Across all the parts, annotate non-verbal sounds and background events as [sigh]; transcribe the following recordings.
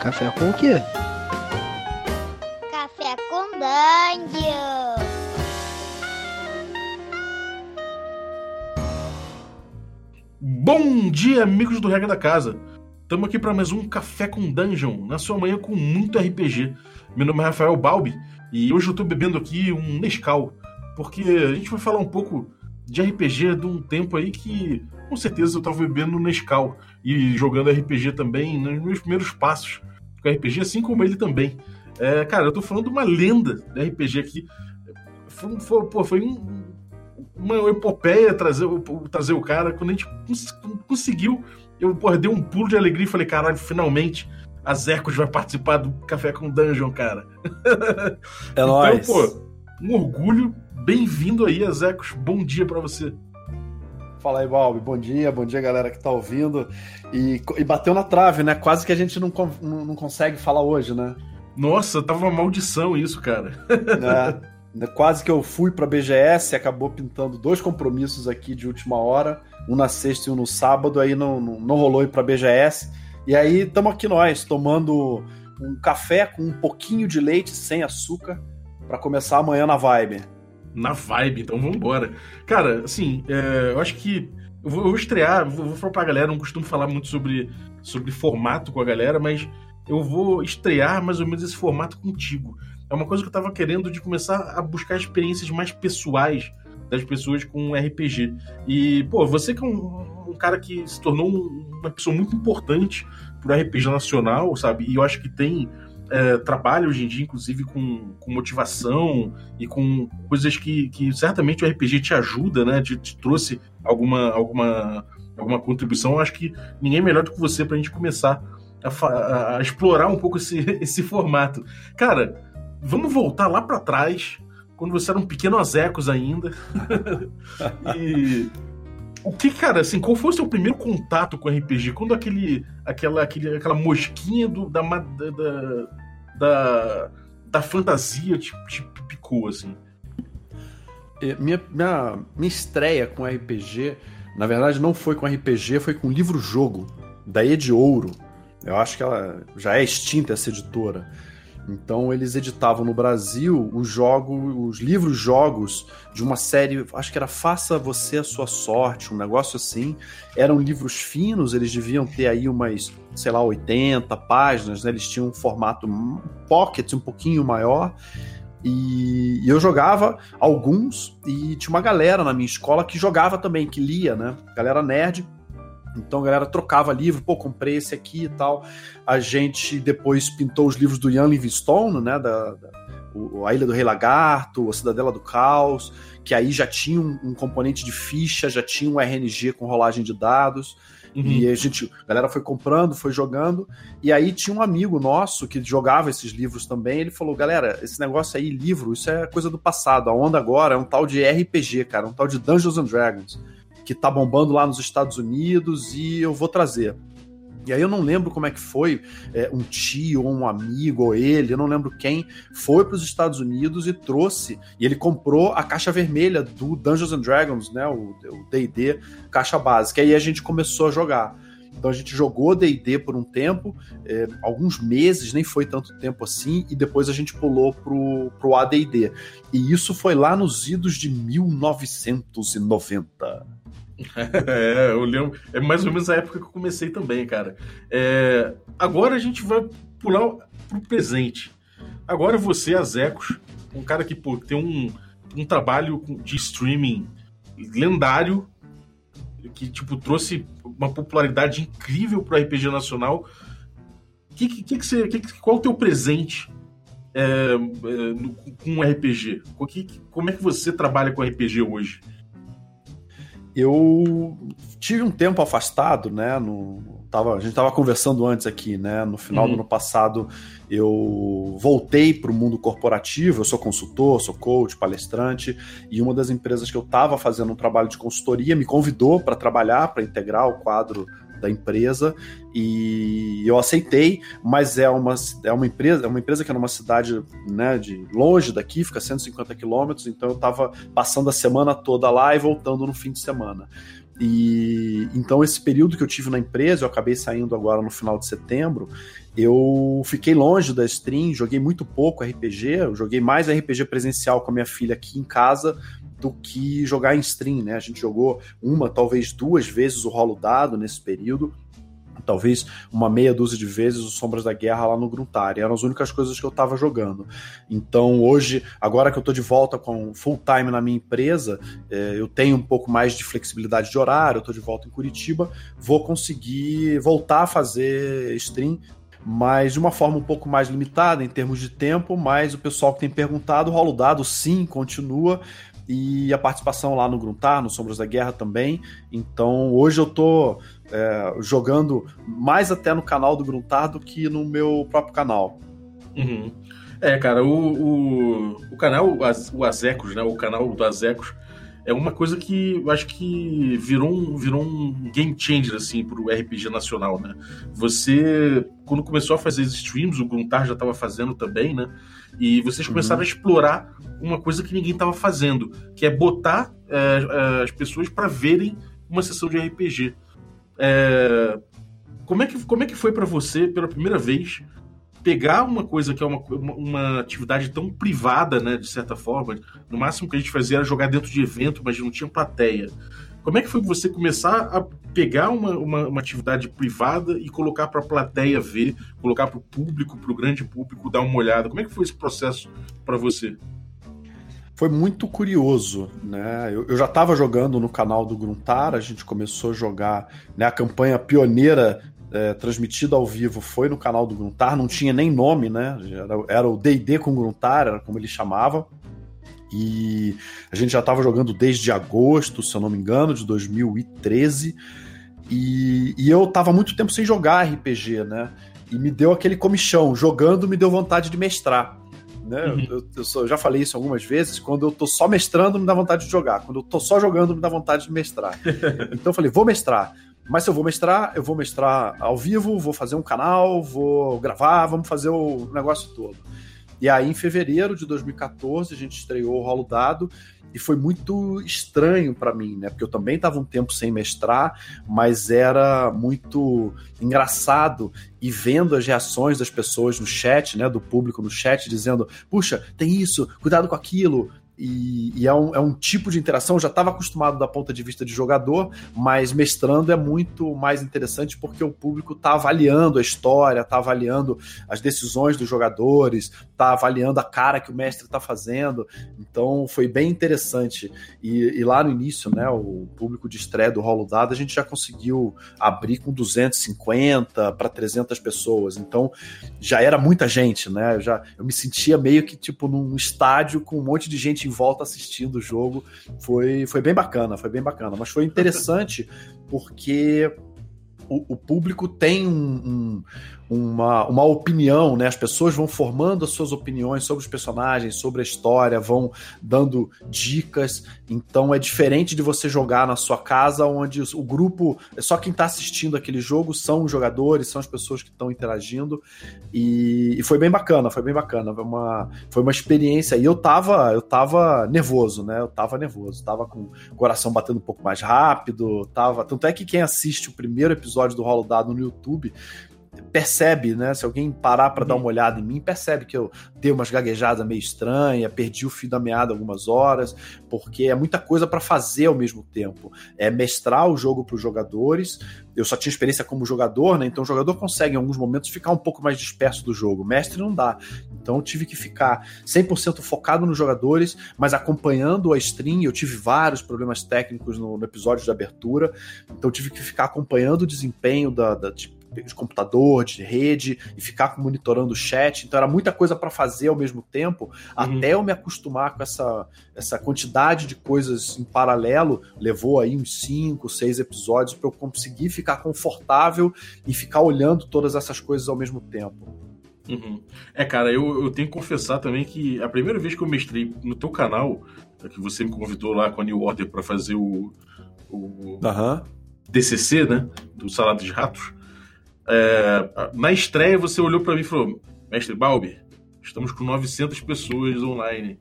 Café com o quê? Café com Dungeon. Bom dia, amigos do Regra da Casa. Estamos aqui para mais um Café com Dungeon, na sua manhã com muito RPG. Meu nome é Rafael Balbi e hoje eu estou bebendo aqui um Nescau, porque a gente vai falar um pouco de RPG de um tempo aí que com certeza eu estava bebendo Nescau e jogando RPG também nos meus primeiros passos com RPG, assim como ele também. É, cara, eu tô falando de uma lenda de RPG aqui. Foi, foi, pô, foi um, uma epopeia trazer, trazer o cara. Quando a gente cons conseguiu, eu porra, dei um pulo de alegria e falei: caralho, finalmente a Zecos vai participar do Café com Dungeon, cara. [laughs] É então, nóis. pô, um orgulho. Bem-vindo aí, Azecos. Bom dia para você. Fala aí, Balbi. Bom dia, bom dia, galera que tá ouvindo. E, e bateu na trave, né? Quase que a gente não, não, não consegue falar hoje, né? Nossa, tava uma maldição isso, cara. É, [laughs] quase que eu fui pra BGS acabou pintando dois compromissos aqui de última hora, um na sexta e um no sábado, aí não, não, não rolou ir pra BGS. E aí estamos aqui nós, tomando um café com um pouquinho de leite sem açúcar para começar amanhã na vibe. Na vibe, então vamos embora. Cara, assim, é, eu acho que eu vou, eu vou estrear, vou, vou falar pra galera, não costumo falar muito sobre, sobre formato com a galera, mas eu vou estrear mais ou menos esse formato contigo. É uma coisa que eu tava querendo de começar a buscar experiências mais pessoais das pessoas com RPG. E, pô, você que é um, um cara que se tornou uma pessoa muito importante pro RPG nacional, sabe? E eu acho que tem é, trabalha hoje em dia, inclusive, com, com motivação e com coisas que, que certamente o RPG te ajuda, né? Te, te trouxe alguma, alguma, alguma contribuição. Eu acho que ninguém melhor do que você pra gente começar a, a, a explorar um pouco esse, [laughs] esse formato. Cara, vamos voltar lá para trás, quando você era um pequeno Azecos ainda. [laughs] e o que, cara, assim, qual foi o seu primeiro contato com RPG? Quando aquele, aquela, aquele, aquela mosquinha do, da, da, da, da fantasia te, te picou, assim? Minha, minha, minha estreia com RPG, na verdade, não foi com RPG, foi com livro-jogo, da Ed Ouro. Eu acho que ela já é extinta, essa editora. Então eles editavam no Brasil os jogos, os livros jogos de uma série, acho que era Faça Você a Sua Sorte, um negócio assim. Eram livros finos, eles deviam ter aí umas, sei lá, 80 páginas, né? Eles tinham um formato pocket um pouquinho maior. E, eu jogava alguns e tinha uma galera na minha escola que jogava também, que lia, né? Galera nerd então a galera trocava livro, pô, comprei esse aqui e tal. A gente depois pintou os livros do Ian Livingstone, né, da, da o, A Ilha do Rei Lagarto, A Cidadela do Caos, que aí já tinha um, um componente de ficha, já tinha um RNG com rolagem de dados. Uhum. E a gente, a galera foi comprando, foi jogando. E aí tinha um amigo nosso que jogava esses livros também. Ele falou: galera, esse negócio aí, livro, isso é coisa do passado. A onda agora é um tal de RPG, cara, um tal de Dungeons and Dragons que tá bombando lá nos Estados Unidos e eu vou trazer. E aí eu não lembro como é que foi, é, um tio ou um amigo ou ele, eu não lembro quem, foi para os Estados Unidos e trouxe, e ele comprou a caixa vermelha do Dungeons and Dragons, né, o D&D, caixa básica, e aí a gente começou a jogar. Então a gente jogou D&D por um tempo, é, alguns meses, nem foi tanto tempo assim, e depois a gente pulou pro, pro AD&D. E isso foi lá nos idos de 1990. [laughs] É, eu lembro. É mais ou menos a época que eu comecei também, cara. É, agora a gente vai pular pro presente. Agora você, Azecos, um cara que pô, tem um, um trabalho de streaming lendário, que tipo trouxe uma popularidade incrível pro RPG nacional. Que, que, que, você, que, qual o teu presente é, é, no, com RPG? Que, como é que você trabalha com RPG hoje? Eu tive um tempo afastado, né? No, tava, a gente estava conversando antes aqui, né? No final uhum. do ano passado, eu voltei para o mundo corporativo. Eu sou consultor, sou coach, palestrante, e uma das empresas que eu estava fazendo um trabalho de consultoria me convidou para trabalhar, para integrar o quadro da empresa e eu aceitei, mas é uma, é uma empresa, é uma empresa que é numa cidade né, de longe daqui, fica 150 quilômetros, então eu estava passando a semana toda lá e voltando no fim de semana. E então esse período que eu tive na empresa, eu acabei saindo agora no final de setembro, eu fiquei longe da stream, joguei muito pouco RPG, eu joguei mais RPG presencial com a minha filha aqui em casa do que jogar em stream, né? A gente jogou uma, talvez duas vezes o rolo dado nesse período, talvez uma meia dúzia de vezes o Sombras da Guerra lá no Gruntari. Eram as únicas coisas que eu estava jogando. Então hoje, agora que eu estou de volta com full time na minha empresa, é, eu tenho um pouco mais de flexibilidade de horário, eu estou de volta em Curitiba, vou conseguir voltar a fazer stream mas de uma forma um pouco mais limitada em termos de tempo, mas o pessoal que tem perguntado, o rolo dado sim, continua, e a participação lá no Gruntar, no Sombras da Guerra também. Então hoje eu tô é, jogando mais até no canal do Gruntar do que no meu próprio canal. Uhum. É, cara, o, o, o canal, o Azecos, né? O canal do Azecos é uma coisa que eu acho que virou um, virou um game changer, assim, pro RPG nacional, né? Você, quando começou a fazer streams, o Gruntar já estava fazendo também, né? E vocês uhum. começaram uhum. a explorar uma coisa que ninguém estava fazendo, que é botar é, as pessoas para verem uma sessão de RPG. É, como, é que, como é que foi para você, pela primeira vez, pegar uma coisa que é uma, uma atividade tão privada, né, de certa forma, no máximo que a gente fazia era jogar dentro de evento, mas não tinha plateia. Como é que foi você começar a pegar uma, uma, uma atividade privada e colocar para a plateia ver, colocar para o público, para o grande público dar uma olhada? Como é que foi esse processo para você? Foi muito curioso, né? Eu, eu já estava jogando no canal do Gruntar, a gente começou a jogar né, a campanha pioneira é, transmitida ao vivo foi no canal do Gruntar, não tinha nem nome, né? Era, era o D&D com Gruntar, era como ele chamava. E a gente já estava jogando desde agosto, se eu não me engano, de 2013. E, e eu estava muito tempo sem jogar RPG, né? E me deu aquele comichão. Jogando me deu vontade de mestrar. Né? Uhum. Eu, eu, eu, já falei isso algumas vezes. Quando eu tô só mestrando, me dá vontade de jogar. Quando eu tô só jogando, me dá vontade de mestrar. [laughs] então eu falei, vou mestrar. Mas se eu vou mestrar, eu vou mestrar ao vivo, vou fazer um canal, vou gravar, vamos fazer o negócio todo. E aí, em fevereiro de 2014, a gente estreou o Rolo Dado e foi muito estranho para mim, né? Porque eu também estava um tempo sem mestrar, mas era muito engraçado e vendo as reações das pessoas no chat, né? Do público no chat, dizendo: puxa, tem isso, cuidado com aquilo, e, e é, um, é, um, tipo de interação. Eu já estava acostumado da ponta de vista de jogador, mas mestrando é muito mais interessante porque o público está avaliando a história, está avaliando as decisões dos jogadores, está avaliando a cara que o mestre está fazendo. Então foi bem interessante. E, e, lá no início, né, o público de estreia do Rolo Dado, a gente já conseguiu abrir com 250 para 300 pessoas. Então já era muita gente, né? Eu, já, eu me sentia meio que tipo num estádio com um monte de gente volta assistindo o jogo. Foi, foi bem bacana, foi bem bacana. Mas foi interessante porque o, o público tem um, uma, uma opinião, né? As pessoas vão formando as suas opiniões sobre os personagens, sobre a história, vão dando dicas. Então é diferente de você jogar na sua casa, onde o grupo, é só quem está assistindo aquele jogo são os jogadores, são as pessoas que estão interagindo. E, e, foi bem bacana, foi bem bacana. Foi uma, foi uma experiência. E eu tava, eu tava nervoso, né? Eu tava nervoso, tava com o coração batendo um pouco mais rápido, tava. Tanto é que quem assiste o primeiro episódio do Rolo Dado no YouTube percebe, né? Se alguém parar para dar uma olhada em mim, percebe que eu dei umas gaguejadas meio estranhas, perdi o fio da meada algumas horas, porque é muita coisa para fazer ao mesmo tempo. É mestrar o jogo para os jogadores. Eu só tinha experiência como jogador, né? Então o jogador consegue em alguns momentos ficar um pouco mais disperso do jogo. Mestre não dá. Então eu tive que ficar 100% focado nos jogadores, mas acompanhando a stream. Eu tive vários problemas técnicos no, no episódio de abertura, então eu tive que ficar acompanhando o desempenho da, da de de computador, de rede, e ficar monitorando o chat. Então era muita coisa para fazer ao mesmo tempo, uhum. até eu me acostumar com essa, essa quantidade de coisas em paralelo. Levou aí uns 5, 6 episódios para eu conseguir ficar confortável e ficar olhando todas essas coisas ao mesmo tempo. Uhum. É, cara, eu, eu tenho que confessar também que a primeira vez que eu mestrei no teu canal, que você me convidou lá com a New Order para fazer o, o uhum. DCC, né? Do Salado de Ratos, é, na estreia você olhou para mim e falou: Mestre Balbi, Estamos com 900 pessoas online.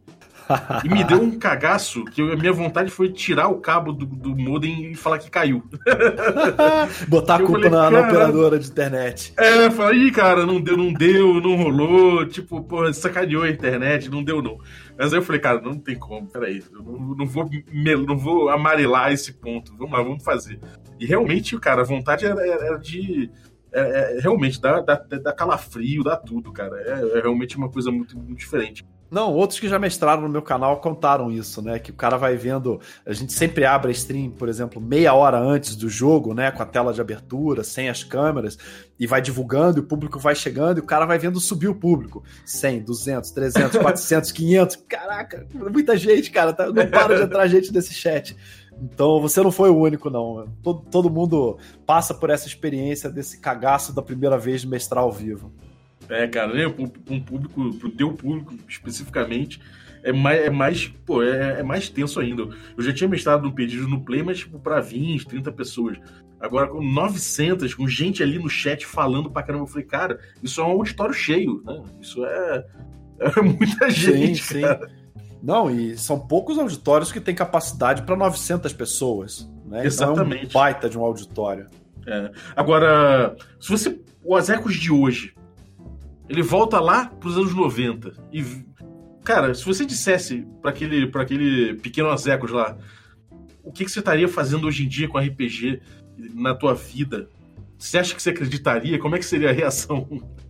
E me deu um cagaço que a minha vontade foi tirar o cabo do, do modem e falar que caiu. [laughs] Botar a culpa falei, na, na, operadora de internet. É, eu falei, Ih, cara, não deu, não deu, não rolou. Tipo, pô, sacaneou a internet, não deu, não. Mas aí eu falei, cara, não tem como, peraí, eu não, não, vou, não vou amarelar esse ponto. Vamos lá, vamos fazer. E realmente, cara, a vontade era, era de. É, é, realmente, dá, dá, dá calafrio, dá tudo, cara. É, é realmente uma coisa muito, muito diferente. Não, outros que já mestraram no meu canal contaram isso, né? Que o cara vai vendo. A gente sempre abre a stream, por exemplo, meia hora antes do jogo, né? Com a tela de abertura, sem as câmeras, e vai divulgando, e o público vai chegando, e o cara vai vendo subir o público. 100, 200, 300, 400, 500. Caraca, muita gente, cara. Tá, não para de entrar gente nesse chat. Então você não foi o único, não. Todo, todo mundo passa por essa experiência desse cagaço da primeira vez de mestrar ao vivo. É, cara, né? Um público, pro teu público especificamente, é mais, é mais, pô, é, é, mais tenso ainda. Eu já tinha mestrado no pedido no Play, mas tipo, pra 20, 30 pessoas. Agora com 900, com gente ali no chat falando pra caramba, eu falei, cara, isso é um auditório cheio, né? Isso é, [laughs] é muita gente, sim, cara. Sim. Não, e são poucos auditórios que têm capacidade para 900 pessoas, né? Exatamente. Então é um baita de um auditório. É. Agora, se você. Os ecos de hoje, ele volta lá pros anos 90. E, cara, se você dissesse para aquele, pra aquele pequeno Azecos lá, o que, que você estaria fazendo hoje em dia com RPG na tua vida? Você acha que você acreditaria? Como é que seria a reação?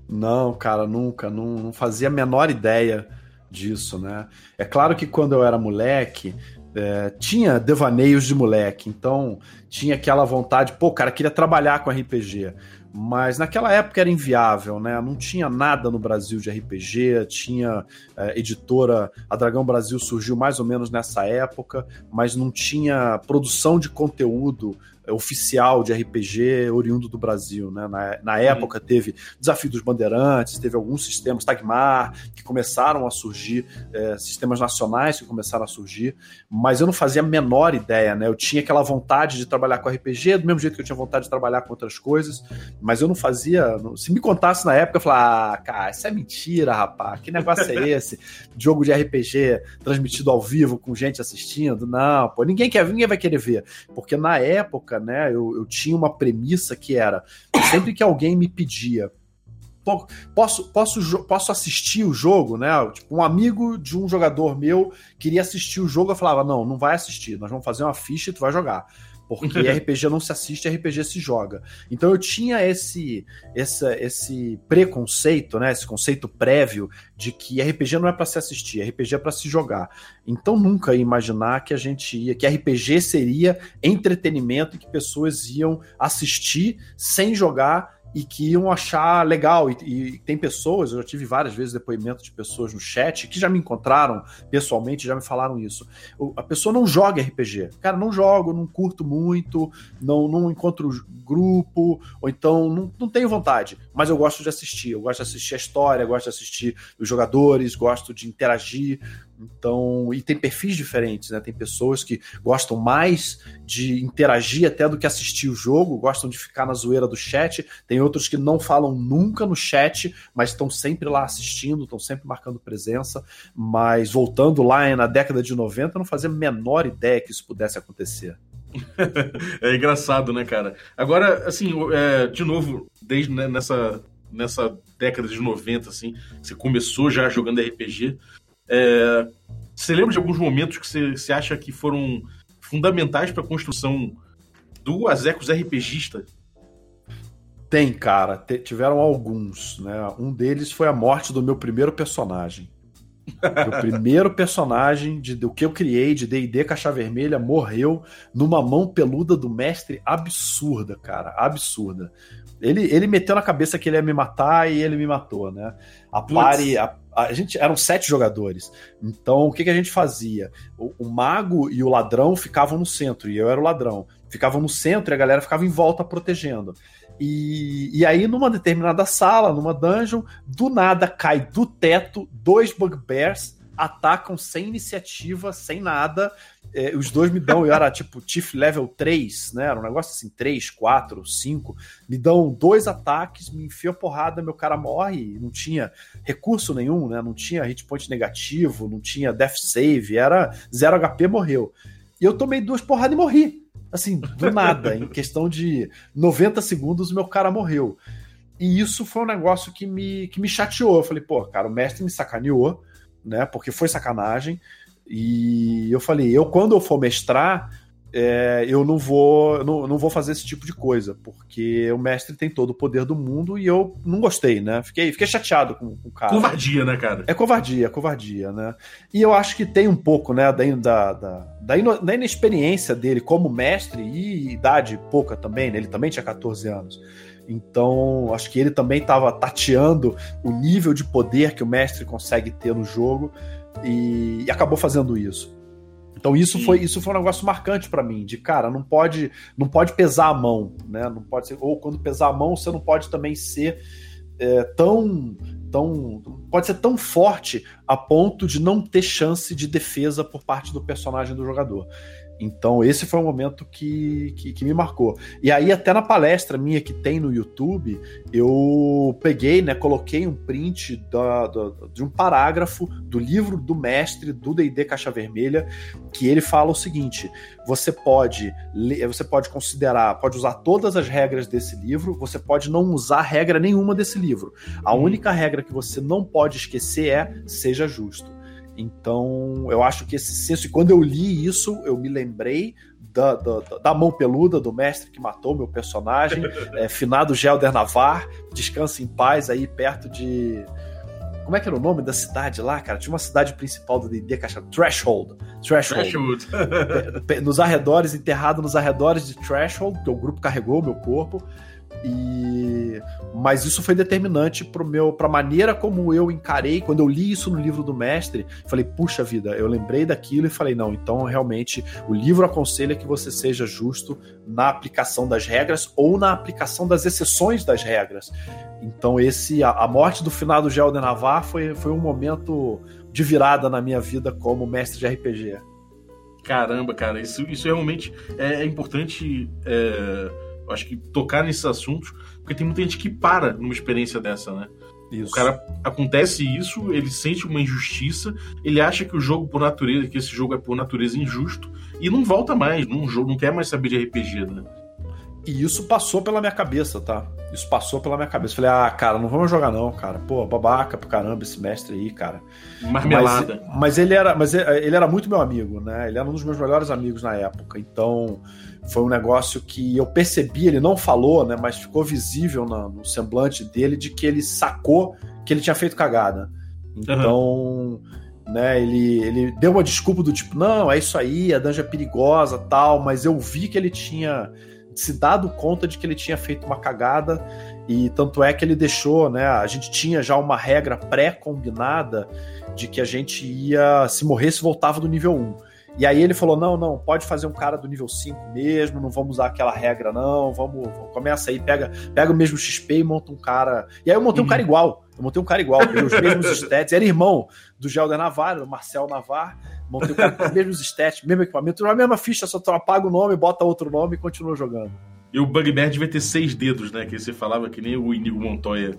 Não, cara, nunca. Não, não fazia a menor ideia disso, né? É claro que quando eu era moleque, é, tinha devaneios de moleque, então tinha aquela vontade, pô, cara, queria trabalhar com RPG. Mas naquela época era inviável, né? Não tinha nada no Brasil de RPG, tinha é, editora. A Dragão Brasil surgiu mais ou menos nessa época, mas não tinha produção de conteúdo oficial de RPG oriundo do Brasil. Né? Na, na época teve Desafio dos Bandeirantes, teve alguns sistemas, Tagmar, que começaram a surgir, é, sistemas nacionais que começaram a surgir, mas eu não fazia a menor ideia. Né? Eu tinha aquela vontade de trabalhar com RPG, do mesmo jeito que eu tinha vontade de trabalhar com outras coisas, mas eu não fazia. Se me contasse na época, eu falava, ah, cara, isso é mentira, rapaz, que negócio é esse? [laughs] Jogo de RPG transmitido ao vivo com gente assistindo? Não, pô, ninguém quer, ninguém vai querer ver, porque na época né? Eu, eu tinha uma premissa que era sempre que alguém me pedia posso, posso, posso assistir o jogo, né? Tipo, um amigo de um jogador meu queria assistir o jogo, eu falava, não, não vai assistir, nós vamos fazer uma ficha e tu vai jogar porque [laughs] RPG não se assiste, RPG se joga. Então eu tinha esse, esse, esse preconceito, né, esse conceito prévio de que RPG não é para se assistir, RPG é para se jogar. Então nunca ia imaginar que a gente ia, que RPG seria entretenimento e que pessoas iam assistir sem jogar e que iam achar legal. E, e, tem pessoas, eu já tive várias vezes depoimentos de pessoas no chat que já me encontraram pessoalmente, já me falaram isso. A pessoa não joga RPG. Cara, não jogo, não curto muito, não, não encontro grupo, ou então não, não tenho vontade, mas eu gosto de assistir. Eu gosto de assistir a história, gosto de assistir os jogadores, gosto de interagir. Então, e tem perfis diferentes, né? Tem pessoas que gostam mais de interagir até do que assistir o jogo, gostam de ficar na zoeira do chat. Tem outros que não falam nunca no chat, mas estão sempre lá assistindo, estão sempre marcando presença. Mas voltando lá na década de 90, não fazia a menor ideia que isso pudesse acontecer. [laughs] é engraçado, né, cara? Agora, assim, é, de novo, desde né, nessa, nessa década de 90, assim, você começou já jogando RPG. É, você lembra de alguns momentos que você, você acha que foram fundamentais para a construção do Azecos RPGista? Tem, cara. tiveram alguns, né? Um deles foi a morte do meu primeiro personagem. [laughs] o primeiro personagem de, do que eu criei de D&D Caixa Vermelha morreu numa mão peluda do mestre absurda, cara, absurda. Ele, ele meteu na cabeça que ele ia me matar e ele me matou, né? A a, a gente eram sete jogadores. Então, o que, que a gente fazia? O, o, mago e o ladrão ficavam no centro, e eu era o ladrão. Ficavam no centro e a galera ficava em volta protegendo. E, e aí, numa determinada sala, numa dungeon, do nada cai do teto dois bugbears atacam sem iniciativa, sem nada. É, os dois me dão, eu era tipo Tiff level 3, né? Era um negócio assim, 3, 4, 5. Me dão dois ataques, me enfia porrada, meu cara morre. Não tinha recurso nenhum, né? Não tinha hit point negativo, não tinha death save, era 0 HP, morreu. E eu tomei duas porradas e morri. Assim, do [laughs] nada. em questão de 90 segundos, meu cara morreu. E isso foi um negócio que me, que me chateou. Eu falei, pô, cara, o mestre me sacaneou, né? Porque foi sacanagem. E eu falei, eu quando eu for mestrar, é, eu não vou, não, não vou fazer esse tipo de coisa, porque o mestre tem todo o poder do mundo e eu não gostei, né? Fiquei, fiquei chateado com, com o cara. Covardia, né, cara? É covardia, é covardia, né? E eu acho que tem um pouco, né, da, da, da, da, da inexperiência dele como mestre e idade pouca também, né? Ele também tinha 14 anos. Então, acho que ele também estava tateando o nível de poder que o mestre consegue ter no jogo e, e acabou fazendo isso. Então isso foi isso foi um negócio marcante para mim, de cara, não pode não pode pesar a mão, né? Não pode ser, ou quando pesar a mão, você não pode também ser é, tão tão pode ser tão forte a ponto de não ter chance de defesa por parte do personagem do jogador. Então, esse foi um momento que, que, que, me marcou. E aí, até na palestra minha que tem no YouTube, eu peguei, né, coloquei um print da, da, de um parágrafo do livro do mestre do D&D Caixa Vermelha, que ele fala o seguinte: você pode, você pode considerar, pode usar todas as regras desse livro, você pode não usar regra nenhuma desse livro. A hum. única regra que você não pode esquecer é seja justo. Então, eu acho que esse senso, e quando eu li isso, eu me lembrei da, da, da, mão peluda do mestre que matou meu personagem, [laughs] é, finado Gelder Navar, descansa em paz aí perto de. Como é que era o nome da cidade lá, cara? Tinha uma cidade principal do D&D que achava Threshold. Threshold. Threshold. [laughs] nos arredores, enterrado nos arredores de Threshold, que o grupo carregou o meu corpo. E mas isso foi determinante para meu para a maneira como eu encarei quando eu li isso no livro do mestre. Falei, puxa vida, eu lembrei daquilo e falei, não, então realmente o livro aconselha que você seja justo na aplicação das regras ou na aplicação das exceções das regras. Então esse a, a morte do finado Gelden Navar foi, foi um momento de virada na minha vida como mestre de RPG. Caramba, cara, isso, isso realmente é, é importante. É acho que tocar nesses assuntos, porque tem muita gente que para numa experiência dessa, né? Isso. O cara acontece isso, ele sente uma injustiça, ele acha que o jogo por natureza, que esse jogo é por natureza injusto e não volta mais, não, não quer mais saber de RPG, né? E isso passou pela minha cabeça, tá? Isso passou pela minha cabeça. Falei, ah, cara, não vamos jogar não, cara. Pô, babaca pro caramba esse mestre aí, cara. Marmelada. Mas, mas ele era, mas ele era muito meu amigo, né? Ele era um dos meus melhores amigos na época. Então, foi um negócio que eu percebi, ele não falou, né, mas ficou visível no semblante dele de que ele sacou que ele tinha feito cagada. Então, uhum. né, ele, ele deu uma desculpa do tipo, não, é isso aí, a dungeon é perigosa, tal, mas eu vi que ele tinha se dado conta de que ele tinha feito uma cagada e tanto é que ele deixou, né, a gente tinha já uma regra pré-combinada de que a gente ia, se morresse, voltava do nível 1. E aí ele falou: não, não, pode fazer um cara do nível 5 mesmo, não vamos usar aquela regra, não. Vamos, começa aí, pega, pega o mesmo XP e monta um cara. E aí eu montei uhum. um cara igual. Eu montei um cara igual, os mesmos [laughs] stats. Era irmão do Gelder Navar, do Marcel Navar. Montei com os mesmos stats, mesmo equipamento, a mesma ficha, só apaga o nome, bota outro nome e continua jogando. E o Bugbear devia ter seis dedos, né? Que você falava que nem o Inigo Montoya.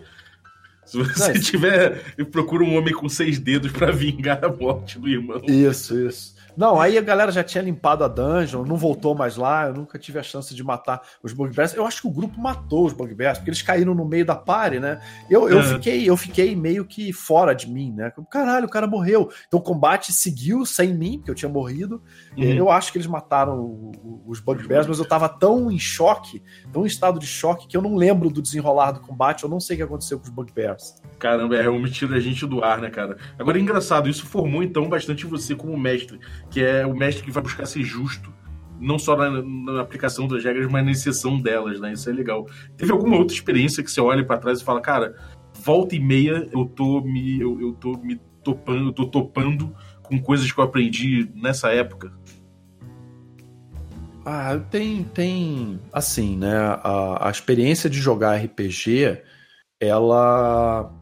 Se você não, tiver, procura um homem com seis dedos para [laughs] vingar a morte do irmão. Isso, isso. Não, aí a galera já tinha limpado a dungeon, não voltou mais lá, eu nunca tive a chance de matar os bugbears. Eu acho que o grupo matou os bugbears, porque eles caíram no meio da party, né? Eu, eu, uhum. fiquei, eu fiquei meio que fora de mim, né? Caralho, o cara morreu. Então o combate seguiu sem mim, porque eu tinha morrido. Uhum. Eu acho que eles mataram os bugbears, mas eu tava tão em choque, tão em estado de choque, que eu não lembro do desenrolar do combate, eu não sei o que aconteceu com os bugbears. Caramba, é realmente tira a gente do ar, né, cara? Agora é engraçado, isso formou então bastante você como mestre que é o mestre que vai buscar ser justo, não só na, na, aplicação das regras, mas na exceção delas, né? Isso é legal. Teve alguma outra experiência que você olha para trás e fala, cara, volta e meia eu tô me eu, eu tô me topando, eu tô topando com coisas que eu aprendi nessa época? Ah, tem tem assim, né? A, a experiência de jogar RPG, ela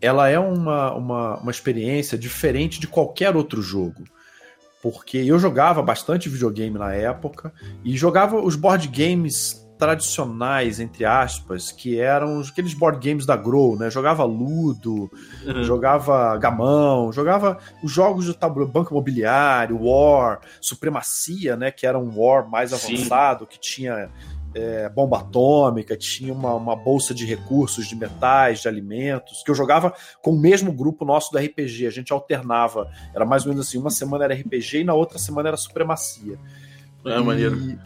ela é uma, uma, uma experiência diferente de qualquer outro jogo. Porque eu jogava bastante videogame na época e jogava os board games tradicionais, entre aspas, que eram aqueles board games da Grow, né? Jogava Ludo, uhum. jogava Gamão, jogava os jogos de tabuleiro, Banco Imobiliário, War, Supremacia, né? Que era um War mais avançado, Sim. que tinha é, bomba atômica, tinha uma, uma, bolsa de recursos, de metais, de alimentos, que eu jogava com o mesmo grupo nosso do RPG. A gente alternava, era mais ou menos assim, uma semana era RPG e na outra semana era Supremacia. É, e, maneiro.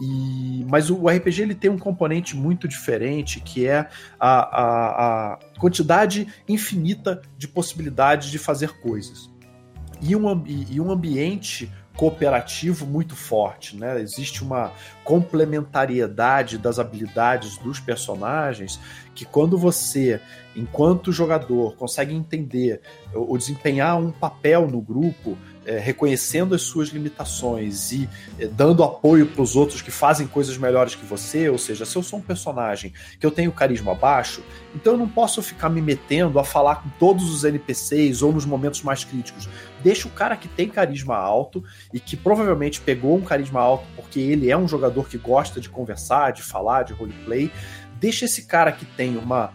E, mas o RPG ele tem um componente muito diferente, que é a, a, a quantidade infinita de possibilidades de fazer coisas. E um, e um ambiente cooperativo muito forte, né? Existe uma complementariedade das habilidades dos personagens que quando você, enquanto jogador, consegue entender ou desempenhar um papel no grupo, é, reconhecendo as suas limitações e é, dando apoio para os outros que fazem coisas melhores que você, ou seja, se eu sou um personagem que eu tenho carisma baixo, então eu não posso ficar me metendo a falar com todos os NPCs ou nos momentos mais críticos. Deixa o cara que tem carisma alto e que provavelmente pegou um carisma alto porque ele é um jogador que gosta de conversar, de falar, de roleplay. Deixa esse cara que tem uma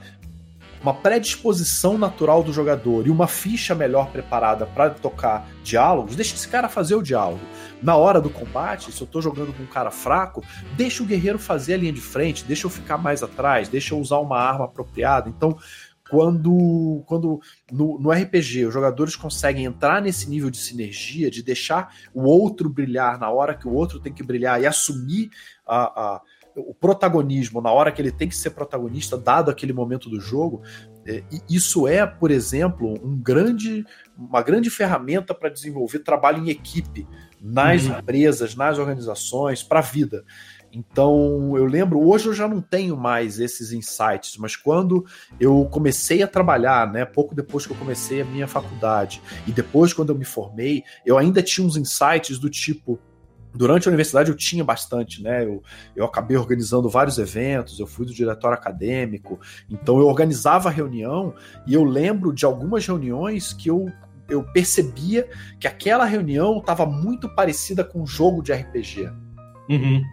uma predisposição natural do jogador e uma ficha melhor preparada para tocar diálogos, deixa esse cara fazer o diálogo. Na hora do combate, se eu tô jogando com um cara fraco, deixa o guerreiro fazer a linha de frente, deixa eu ficar mais atrás, deixa eu usar uma arma apropriada. Então, quando, quando no, no, RPG os jogadores conseguem entrar nesse nível de sinergia, de deixar o outro brilhar na hora que o outro tem que brilhar e assumir a, a o protagonismo na hora que ele tem que ser protagonista, dado aquele momento do jogo, é, isso é, por exemplo, um grande, uma grande ferramenta para desenvolver trabalho em equipe nas uhum. empresas, nas organizações, para a vida. Então, eu lembro, hoje eu já não tenho mais esses insights, mas quando eu comecei a trabalhar, né, pouco depois que eu comecei a minha faculdade, e depois quando eu me formei, eu ainda tinha uns insights do tipo, Durante a universidade eu tinha bastante, né? Eu, eu acabei organizando vários eventos, eu fui do diretório acadêmico, então eu organizava reunião e eu lembro de algumas reuniões que eu, eu percebia que aquela reunião estava muito parecida com um jogo de RPG. Uhum.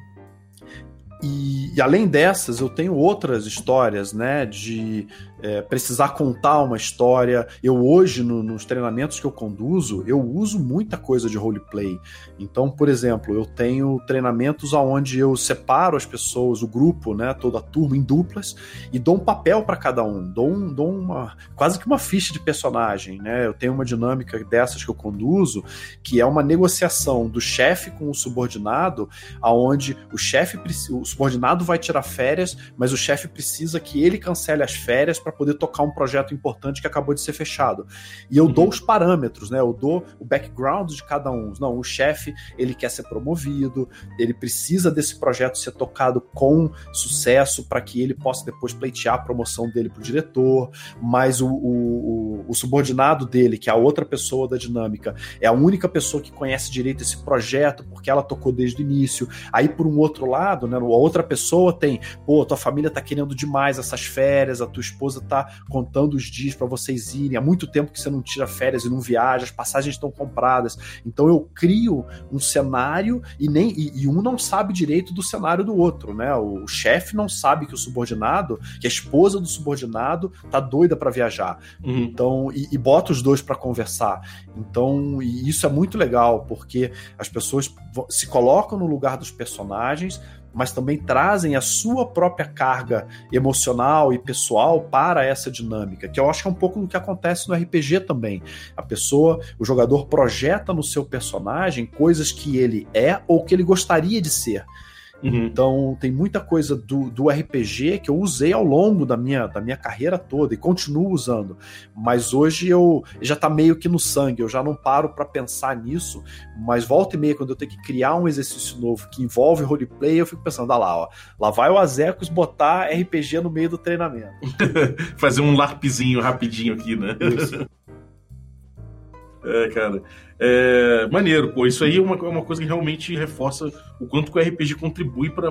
E, e, além dessas, eu tenho outras histórias, né? De é, precisar contar uma história. Eu hoje, no, nos treinamentos que eu conduzo, eu uso muita coisa de roleplay. Então, por exemplo, eu tenho treinamentos onde eu separo as pessoas, o grupo, né, toda a turma em duplas e dou um papel para cada um, dou, um, dou uma quase que uma ficha de personagem, né? Eu tenho uma dinâmica dessas que eu conduzo, que é uma negociação do chefe com o subordinado, aonde o chefe, o subordinado vai tirar férias, mas o chefe precisa que ele cancele as férias para para poder tocar um projeto importante que acabou de ser fechado. E eu uhum. dou os parâmetros, né? Eu dou o background de cada um. Não, o chefe, ele quer ser promovido, ele precisa desse projeto ser tocado com sucesso para que ele possa depois pleitear a promoção dele para o diretor, mas o, o, o, subordinado dele, que é a outra pessoa da dinâmica, é a única pessoa que conhece direito esse projeto, porque ela tocou desde o início. Aí, por um outro lado, né, a outra pessoa tem, pô, tua família tá querendo demais essas férias, a tua esposa tá contando os dias para vocês irem. Há muito tempo que você não tira férias e não viaja, as passagens estão compradas. Então eu crio um cenário e nem e, e um não sabe direito do cenário do outro, né? O, o chefe não sabe que o subordinado, que a esposa do subordinado tá doida para viajar. Uhum. Então e, e bota os dois para conversar. Então e isso é muito legal porque as pessoas se colocam no lugar dos personagens mas também trazem a sua própria carga emocional e pessoal para essa dinâmica, que eu acho que é um pouco do que acontece no RPG também. A pessoa, o jogador projeta no seu personagem coisas que ele é ou que ele gostaria de ser. Uhum. Então tem muita coisa do, do RPG que eu usei ao longo da minha, da minha carreira toda e continuo usando. Mas hoje eu já tá meio que no sangue, eu já não paro para pensar nisso. Mas volta e meia, quando eu tenho que criar um exercício novo que envolve roleplay, eu fico pensando, ah lá, ó, lá vai o Azecos botar RPG no meio do treinamento. [laughs] Fazer um larpzinho rapidinho aqui, né? Isso. [laughs] é, cara. É, maneiro, pô. Isso aí é uma, é uma coisa que realmente reforça o quanto que o RPG contribui para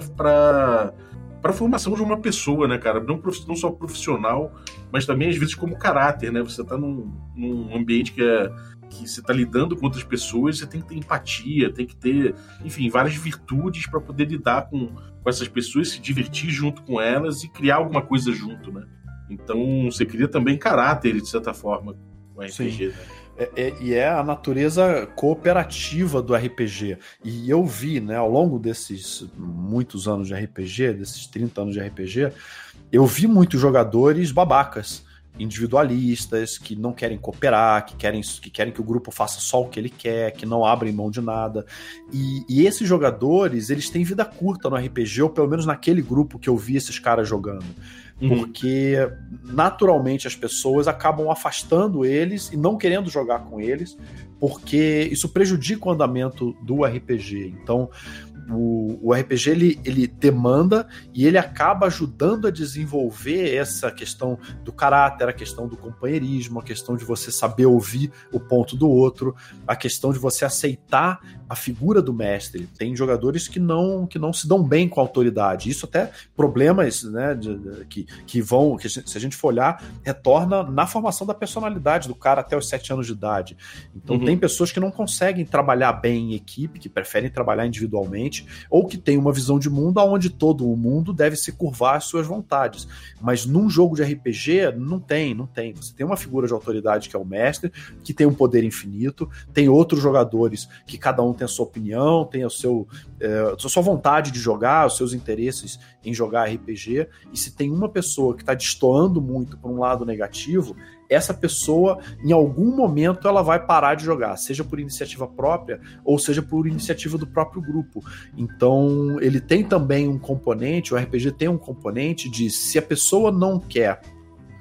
para a formação de uma pessoa, né, cara? Não, não só profissional, mas também às vezes como caráter, né? Você tá num, num ambiente que é que você está lidando com outras pessoas, você tem que ter empatia, tem que ter, enfim, várias virtudes para poder lidar com, com essas pessoas, se divertir junto com elas e criar alguma coisa junto, né? Então, você cria também caráter, de certa forma, com RPG, Sim. né? É, é, e é a natureza cooperativa do RPG. E eu vi, né, ao longo desses muitos anos de RPG, desses 30 anos de RPG, eu vi muitos jogadores babacas, individualistas, que não querem cooperar, que querem, que querem que o grupo faça só o que ele quer, que não abrem mão de nada. E, e esses jogadores, eles têm vida curta no RPG, ou pelo menos naquele grupo que eu vi esses caras jogando. Uhum. Porque naturalmente as pessoas acabam afastando eles e não querendo jogar com eles, porque isso prejudica o andamento do RPG. Então, o, o RPG ele, ele demanda e ele acaba ajudando a desenvolver essa questão do caráter, a questão do companheirismo, a questão de você saber ouvir o ponto do outro, a questão de você aceitar a figura do mestre. Tem jogadores que não que não se dão bem com a autoridade. Isso até problemas né, de, de, que, que vão, que se a gente for olhar, retorna na formação da personalidade do cara até os sete anos de idade. Então uhum. tem pessoas que não conseguem trabalhar bem em equipe, que preferem trabalhar individualmente ou que tem uma visão de mundo onde todo o mundo deve se curvar às suas vontades. Mas num jogo de RPG, não tem, não tem. Você tem uma figura de autoridade que é o mestre, que tem um poder infinito, tem outros jogadores que cada um tem a sua opinião, tem o seu, é, a sua vontade de jogar, os seus interesses em jogar RPG, e se tem uma pessoa que está destoando muito para um lado negativo, essa pessoa, em algum momento, ela vai parar de jogar, seja por iniciativa própria ou seja por iniciativa do próprio grupo. Então, ele tem também um componente, o RPG tem um componente de se a pessoa não quer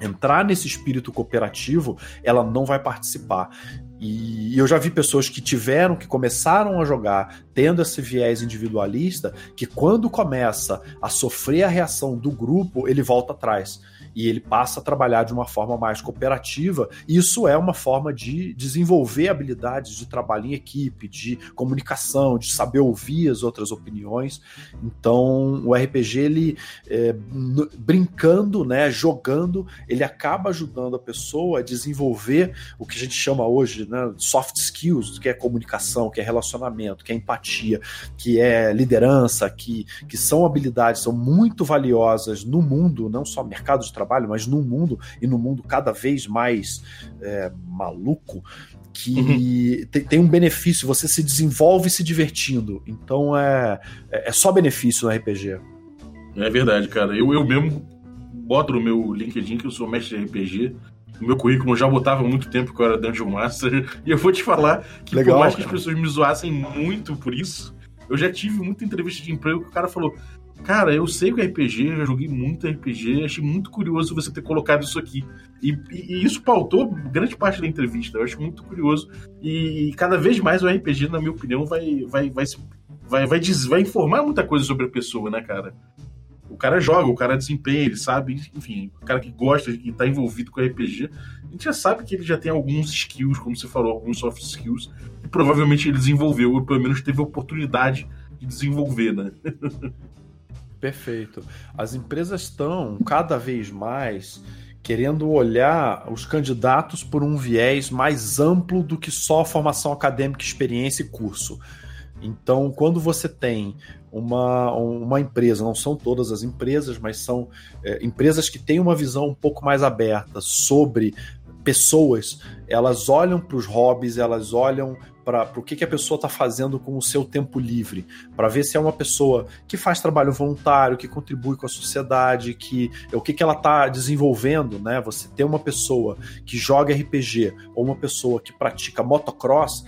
entrar nesse espírito cooperativo, ela não vai participar. E eu já vi pessoas que tiveram, que começaram a jogar tendo esse viés individualista, que quando começa a sofrer a reação do grupo, ele volta atrás e ele passa a trabalhar de uma forma mais cooperativa. Isso é uma forma de desenvolver habilidades de trabalho em equipe, de comunicação, de saber ouvir as outras opiniões. Então, o RPG, ele é, brincando, né, jogando, ele acaba ajudando a pessoa a desenvolver o que a gente chama hoje, né, soft skills, que é comunicação, que é relacionamento, que é empatia, que é liderança, que, que são habilidades, são muito valiosas no mundo, não só mercado de trabalho, mas no mundo, e no mundo cada vez mais é, maluco, que uhum. tem, tem, um benefício, você se desenvolve se divertindo. Então é, é, é só benefício no RPG. É verdade, cara. Eu, eu mesmo boto no meu LinkedIn que eu sou mestre de RPG. No meu currículo eu já botava muito tempo que eu era Dungeon Master. [laughs] E eu vou te falar que Legal, por mais que as pessoas me zoassem muito por isso, eu já tive muita entrevista de emprego que o cara falou: Cara, eu sei que é RPG, já joguei muito RPG, achei muito curioso você ter colocado isso aqui. E, e, e, isso pautou grande parte da entrevista, eu acho muito curioso. E, cada vez mais o RPG, na minha opinião, vai, vai, vai, vai, vai, diz, vai informar muita coisa sobre a pessoa, né, cara? O cara joga, o cara desempenha, ele sabe, enfim, o cara que gosta, que tá envolvido com RPG, a gente já sabe que ele já tem alguns skills, como você falou, alguns soft skills, e provavelmente ele desenvolveu, ou pelo menos teve a oportunidade de desenvolver, né? [laughs] Perfeito. As empresas estão cada vez mais querendo olhar os candidatos por um viés mais amplo do que só formação acadêmica, experiência e curso. Então, quando você tem uma, uma empresa, não são todas as empresas, mas são é, empresas que têm uma visão um pouco mais aberta sobre pessoas, elas olham para os hobbies, elas olham para o que, que a pessoa está fazendo com o seu tempo livre, para ver se é uma pessoa que faz trabalho voluntário, que contribui com a sociedade, que é o que, que ela está desenvolvendo, né? Você ter uma pessoa que joga RPG ou uma pessoa que pratica motocross,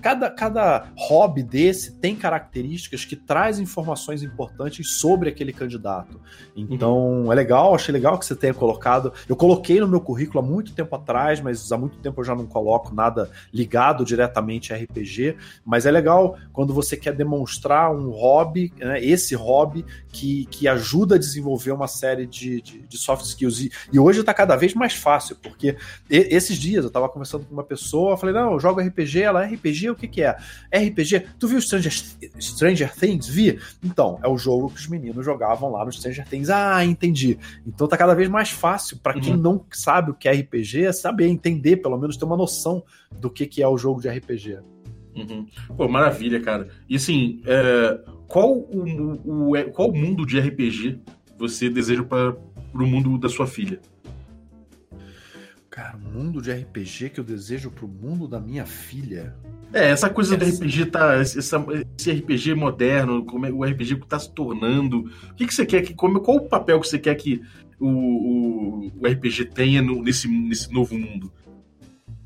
cada, cada hobby desse tem características que traz informações importantes sobre aquele candidato. Então, uhum. é legal, achei legal que você tenha colocado. Eu coloquei no meu currículo há muito tempo atrás, mas há muito tempo eu já não coloco nada ligado diretamente a RPG. Mas é legal quando você quer demonstrar um hobby, né, esse hobby, que, que ajuda a desenvolver uma série de, de, de soft skills. E, e hoje está cada vez mais fácil, porque esses dias eu estava conversando com uma pessoa, falei, não, eu jogo RPG, ela é RPG RPG, o que, que é? RPG, tu viu Stranger, Stranger Things? Vi? Então, é o jogo que os meninos jogavam lá no Stranger Things. Ah, entendi. Então tá cada vez mais fácil para quem uhum. não sabe o que é RPG saber, entender, pelo menos ter uma noção do que, que é o jogo de RPG. Uhum. Pô, maravilha, cara. E assim, é, qual, o, o, qual mundo de RPG você deseja para o mundo da sua filha? Cara, mundo de RPG que eu desejo pro mundo da minha filha. É, essa coisa essa... do RPG tá. Esse, esse RPG moderno, como é, o RPG tá se tornando. O que, que você quer que. Como, qual o papel que você quer que o, o, o RPG tenha no, nesse, nesse novo mundo?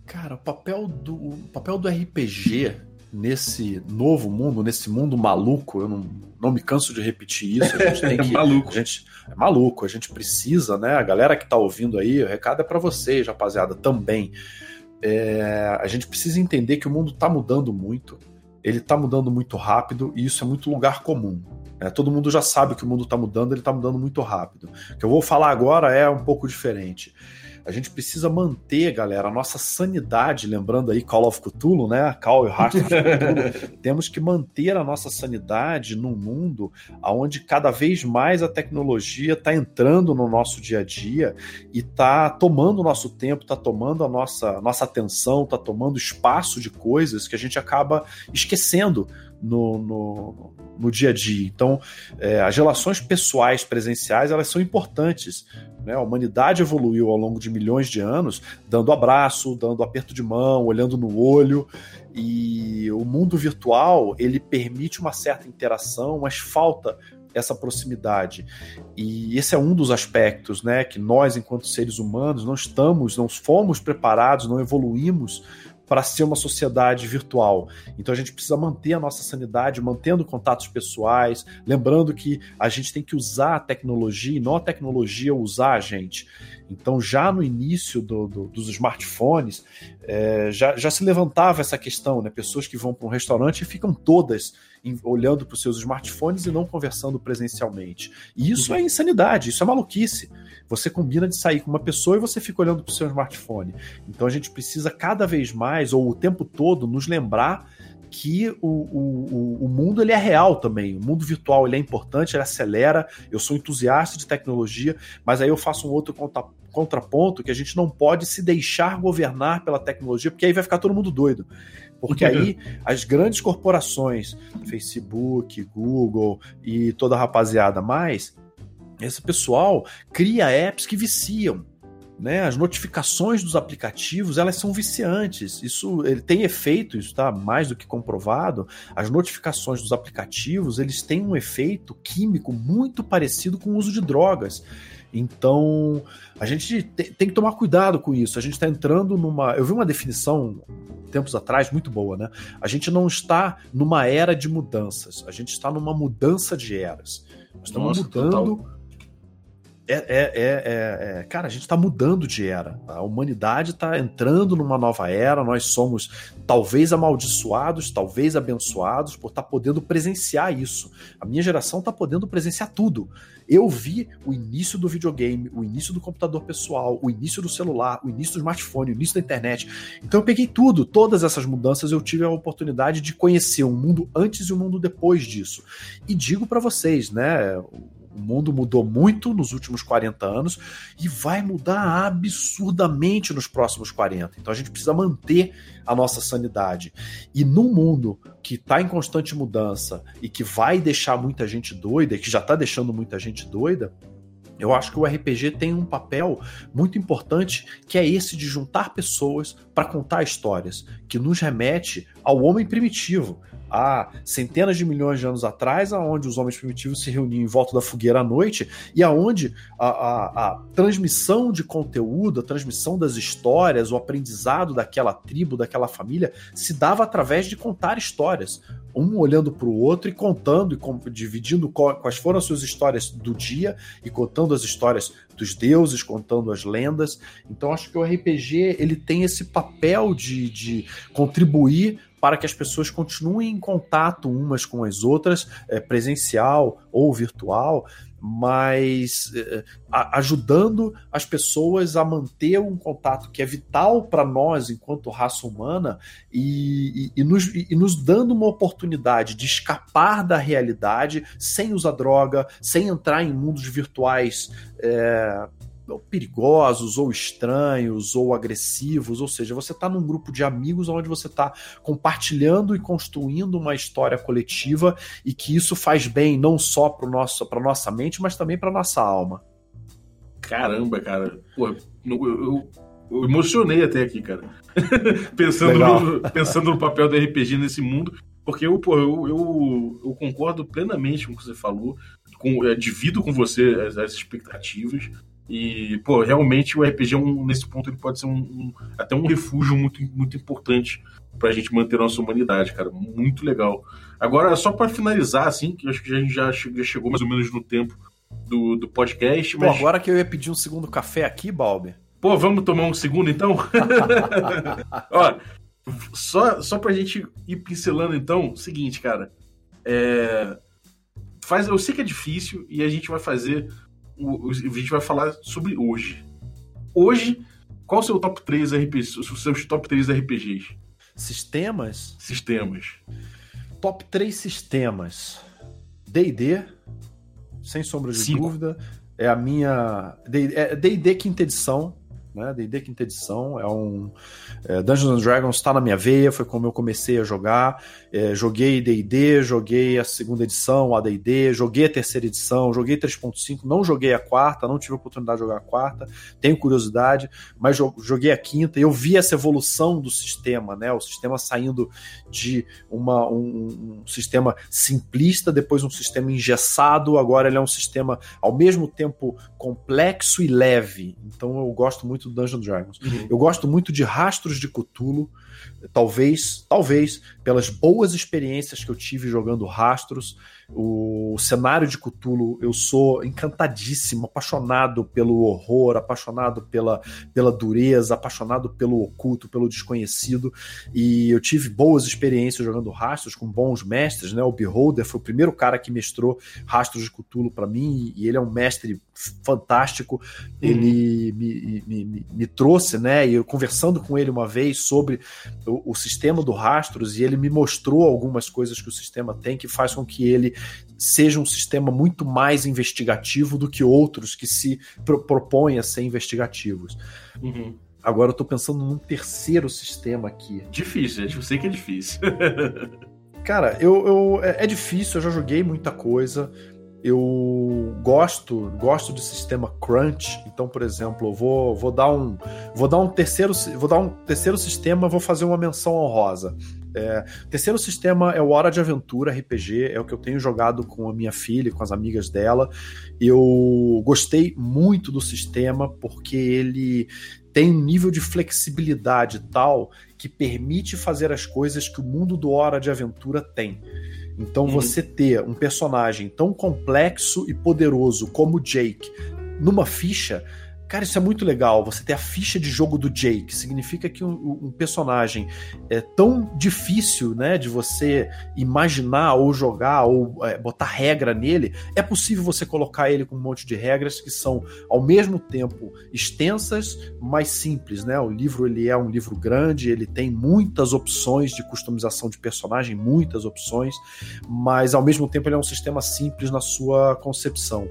Cara, o papel do, o papel do RPG nesse novo mundo, nesse mundo maluco, eu não, não me canso de repetir isso. A gente [laughs] tem que. é maluco. A gente, é maluco, a gente precisa, né? A galera que tá ouvindo aí, o recado é para vocês, rapaziada, também. É, a gente precisa entender que o mundo tá mudando muito, ele tá mudando muito rápido e isso é muito lugar comum. É, todo mundo já sabe que o mundo está mudando, ele está mudando muito rápido. O que eu vou falar agora é um pouco diferente. A gente precisa manter, galera, a nossa sanidade, lembrando aí Call of Cthulhu, né? Call e Heart of Cthulhu. [laughs] Temos que manter a nossa sanidade num mundo onde cada vez mais a tecnologia está entrando no nosso dia a dia e está tomando o nosso tempo, está tomando a nossa, nossa atenção, está tomando espaço de coisas que a gente acaba esquecendo no, no, no dia a dia. Então, é, as relações pessoais presenciais elas são importantes. Né? A humanidade evoluiu ao longo de milhões de anos, dando abraço, dando aperto de mão, olhando no olho. E o mundo virtual ele permite uma certa interação, mas falta essa proximidade. E esse é um dos aspectos, né, que nós, enquanto seres humanos, não estamos, não fomos preparados, não evoluímos para ser uma sociedade virtual. Então a gente precisa manter a nossa sanidade, mantendo contatos pessoais, lembrando que a gente tem que usar a tecnologia e não a tecnologia usar a gente. Então, já no início do, do, dos smartphones, é, já, já se levantava essa questão, né? Pessoas que vão para um restaurante e ficam todas em, olhando para os seus smartphones e não conversando presencialmente. E isso é insanidade, isso é maluquice. Você combina de sair com uma pessoa e você fica olhando para o seu smartphone. Então a gente precisa cada vez mais, ou o tempo todo, nos lembrar que o, o, o mundo ele é real também. O mundo virtual ele é importante, ele acelera. Eu sou entusiasta de tecnologia, mas aí eu faço um outro contra, contraponto que a gente não pode se deixar governar pela tecnologia, porque aí vai ficar todo mundo doido. Porque aí as grandes corporações, Facebook, Google e toda a rapaziada mais, esse pessoal cria apps que viciam. Né, as notificações dos aplicativos elas são viciantes. Isso ele tem efeito, isso está mais do que comprovado. As notificações dos aplicativos eles têm um efeito químico muito parecido com o uso de drogas. Então a gente tem que tomar cuidado com isso. A gente está entrando numa. Eu vi uma definição tempos atrás muito boa, né? A gente não está numa era de mudanças. A gente está numa mudança de eras. Nós estamos Nossa, mudando. Total é, é, é, é, cara, a gente está mudando de era. A humanidade está entrando numa nova era. Nós somos talvez amaldiçoados, talvez abençoados por estar tá podendo presenciar isso. A minha geração está podendo presenciar tudo. Eu vi o início do videogame, o início do computador pessoal, o início do celular, o início do smartphone, o início da internet. Então eu peguei tudo, todas essas mudanças. Eu tive a oportunidade de conhecer um mundo antes e um mundo depois disso. E digo para vocês, né? O mundo mudou muito nos últimos 40 anos e vai mudar absurdamente nos próximos 40. Então a gente precisa manter a nossa sanidade. E num mundo que está em constante mudança e que vai deixar muita gente doida, e que já está deixando muita gente doida, eu acho que o RPG tem um papel muito importante, que é esse de juntar pessoas para contar histórias, que nos remete ao homem primitivo, há centenas de milhões de anos atrás, aonde os homens primitivos se reuniam em volta da fogueira à noite e aonde a, a, a, transmissão de conteúdo, a transmissão das histórias, o aprendizado daquela tribo, daquela família, se dava através de contar histórias. Um olhando para o outro e contando e dividindo quais foram as suas histórias do dia e contando as histórias dos deuses, contando as lendas. Então acho que o RPG ele tem esse papel de, de contribuir para que as pessoas continuem em contato umas com as outras, é, presencial ou virtual, mas eh, ajudando as pessoas a manter um contato que é vital para nós enquanto raça humana e, e, e, nos, e, nos, dando uma oportunidade de escapar da realidade sem usar droga, sem entrar em mundos virtuais perigosos, ou estranhos, ou agressivos, ou seja, você está num grupo de amigos onde você está compartilhando e construindo uma história coletiva e que isso faz bem não só para a nossa mente, mas também para nossa alma. Caramba, cara. Pô, eu, eu, eu emocionei até aqui, cara. [laughs] pensando, no, [laughs] pensando no papel do RPG nesse mundo. Porque eu, pô, eu, eu, eu, concordo plenamente com o que você falou, com, é, divido com você as, as expectativas. E, pô, realmente o RPG, é um, nesse ponto, ele pode ser um, um, até um refúgio muito, muito importante pra gente manter nossa humanidade, cara. Muito legal. Agora, só para finalizar, assim, que acho que a gente já, já chegou mais ou menos no tempo do, do podcast. Pô, mas... agora que eu ia pedir um segundo café aqui, Balbi. Pô, vamos tomar um segundo então? [laughs] Ó, só, só pra gente ir pincelando então, seguinte, cara. É... Faz, eu sei que é difícil e a gente vai fazer o, a gente vai falar sobre hoje. Hoje, qual o seu top 3 RPGs, os seus top 3 RPGs? Sistemas? Sistemas. Top 3 sistemas. D&D, sem sombra de Cinco. dúvida. É a minha... D&D é quinta edição, né? D&D quinta edição é um é, Dungeons and Dragons está na minha veia, foi como eu comecei a jogar. É, joguei D&D, joguei a segunda edição, a D&D, joguei a terceira edição, joguei 3.5, não joguei a quarta, não tive oportunidade de jogar a quarta, tenho curiosidade, mas joguei a quinta e eu vi essa evolução do sistema, né? O sistema saindo de uma, um, um sistema simplista, depois um sistema engessado, agora ele é um sistema ao mesmo tempo complexo e leve. Então eu gosto muito do Dungeons Dragons. Uhum. Eu gosto muito de Rastros de Cthulhu, talvez, talvez pelas boas experiências que eu tive jogando Rastros, o cenário de Cthulhu, eu sou encantadíssimo, apaixonado pelo horror, apaixonado pela, pela dureza, apaixonado pelo oculto, pelo desconhecido. E eu tive boas experiências jogando rastros com bons mestres, né? O Beholder foi o primeiro cara que mestrou rastros de Cthulhu para mim, e ele é um mestre fantástico. Ele uhum. me, me, me, me, trouxe, né? E eu conversando com ele uma vez sobre o, o sistema do rastros, e ele me mostrou algumas coisas que o sistema tem que faz com que ele seja um sistema muito mais investigativo do que outros que se pro propõem a ser investigativos. Uhum. Agora eu tô pensando num terceiro sistema aqui. Difícil, eu sei que é difícil. Cara, eu, eu, é, é difícil, eu já joguei muita coisa. Eu gosto, gosto do sistema crunch. Então, por exemplo, eu vou, vou dar um, vou dar um terceiro, vou dar um terceiro sistema, vou fazer uma menção honrosa. É, terceiro sistema é o Hora de Aventura RPG, é o que eu tenho jogado com a minha filha com as amigas dela. Eu gostei muito do sistema porque ele tem um nível de flexibilidade tal que permite fazer as coisas que o mundo do Hora de Aventura tem. Então uhum. você ter um personagem tão complexo e poderoso como Jake numa ficha Cara, isso é muito legal. Você ter a ficha de jogo do Jake significa que um, um, personagem é tão difícil, né, de você imaginar ou jogar ou é, botar regra nele. É possível você colocar ele com um monte de regras que são ao mesmo tempo extensas, mas simples, né? O livro ele é um livro grande, ele tem muitas opções de customização de personagem, muitas opções, mas ao mesmo tempo ele é um sistema simples na sua concepção.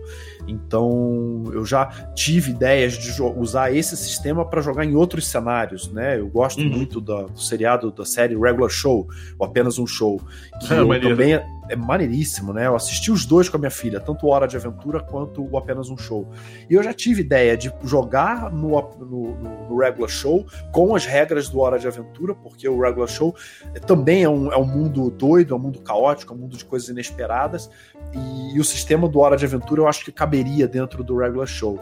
Então, eu já tive ideia ideias de usar esse sistema para jogar em outros cenários, né? Eu gosto uhum. muito do, do, seriado da série Regular Show, ou apenas um show, que [laughs] é, eu também é, é maneiríssimo, né? Eu assisti os dois com a minha filha, tanto Hora de Aventura quanto o apenas um show. E eu já tive ideia de jogar no, no, no Regular Show com as regras do Hora de Aventura, porque o Regular Show também é um, é um mundo doido, é um mundo caótico, é um mundo de coisas inesperadas. E, e o sistema do Hora de Aventura eu acho que caberia dentro do Regular Show.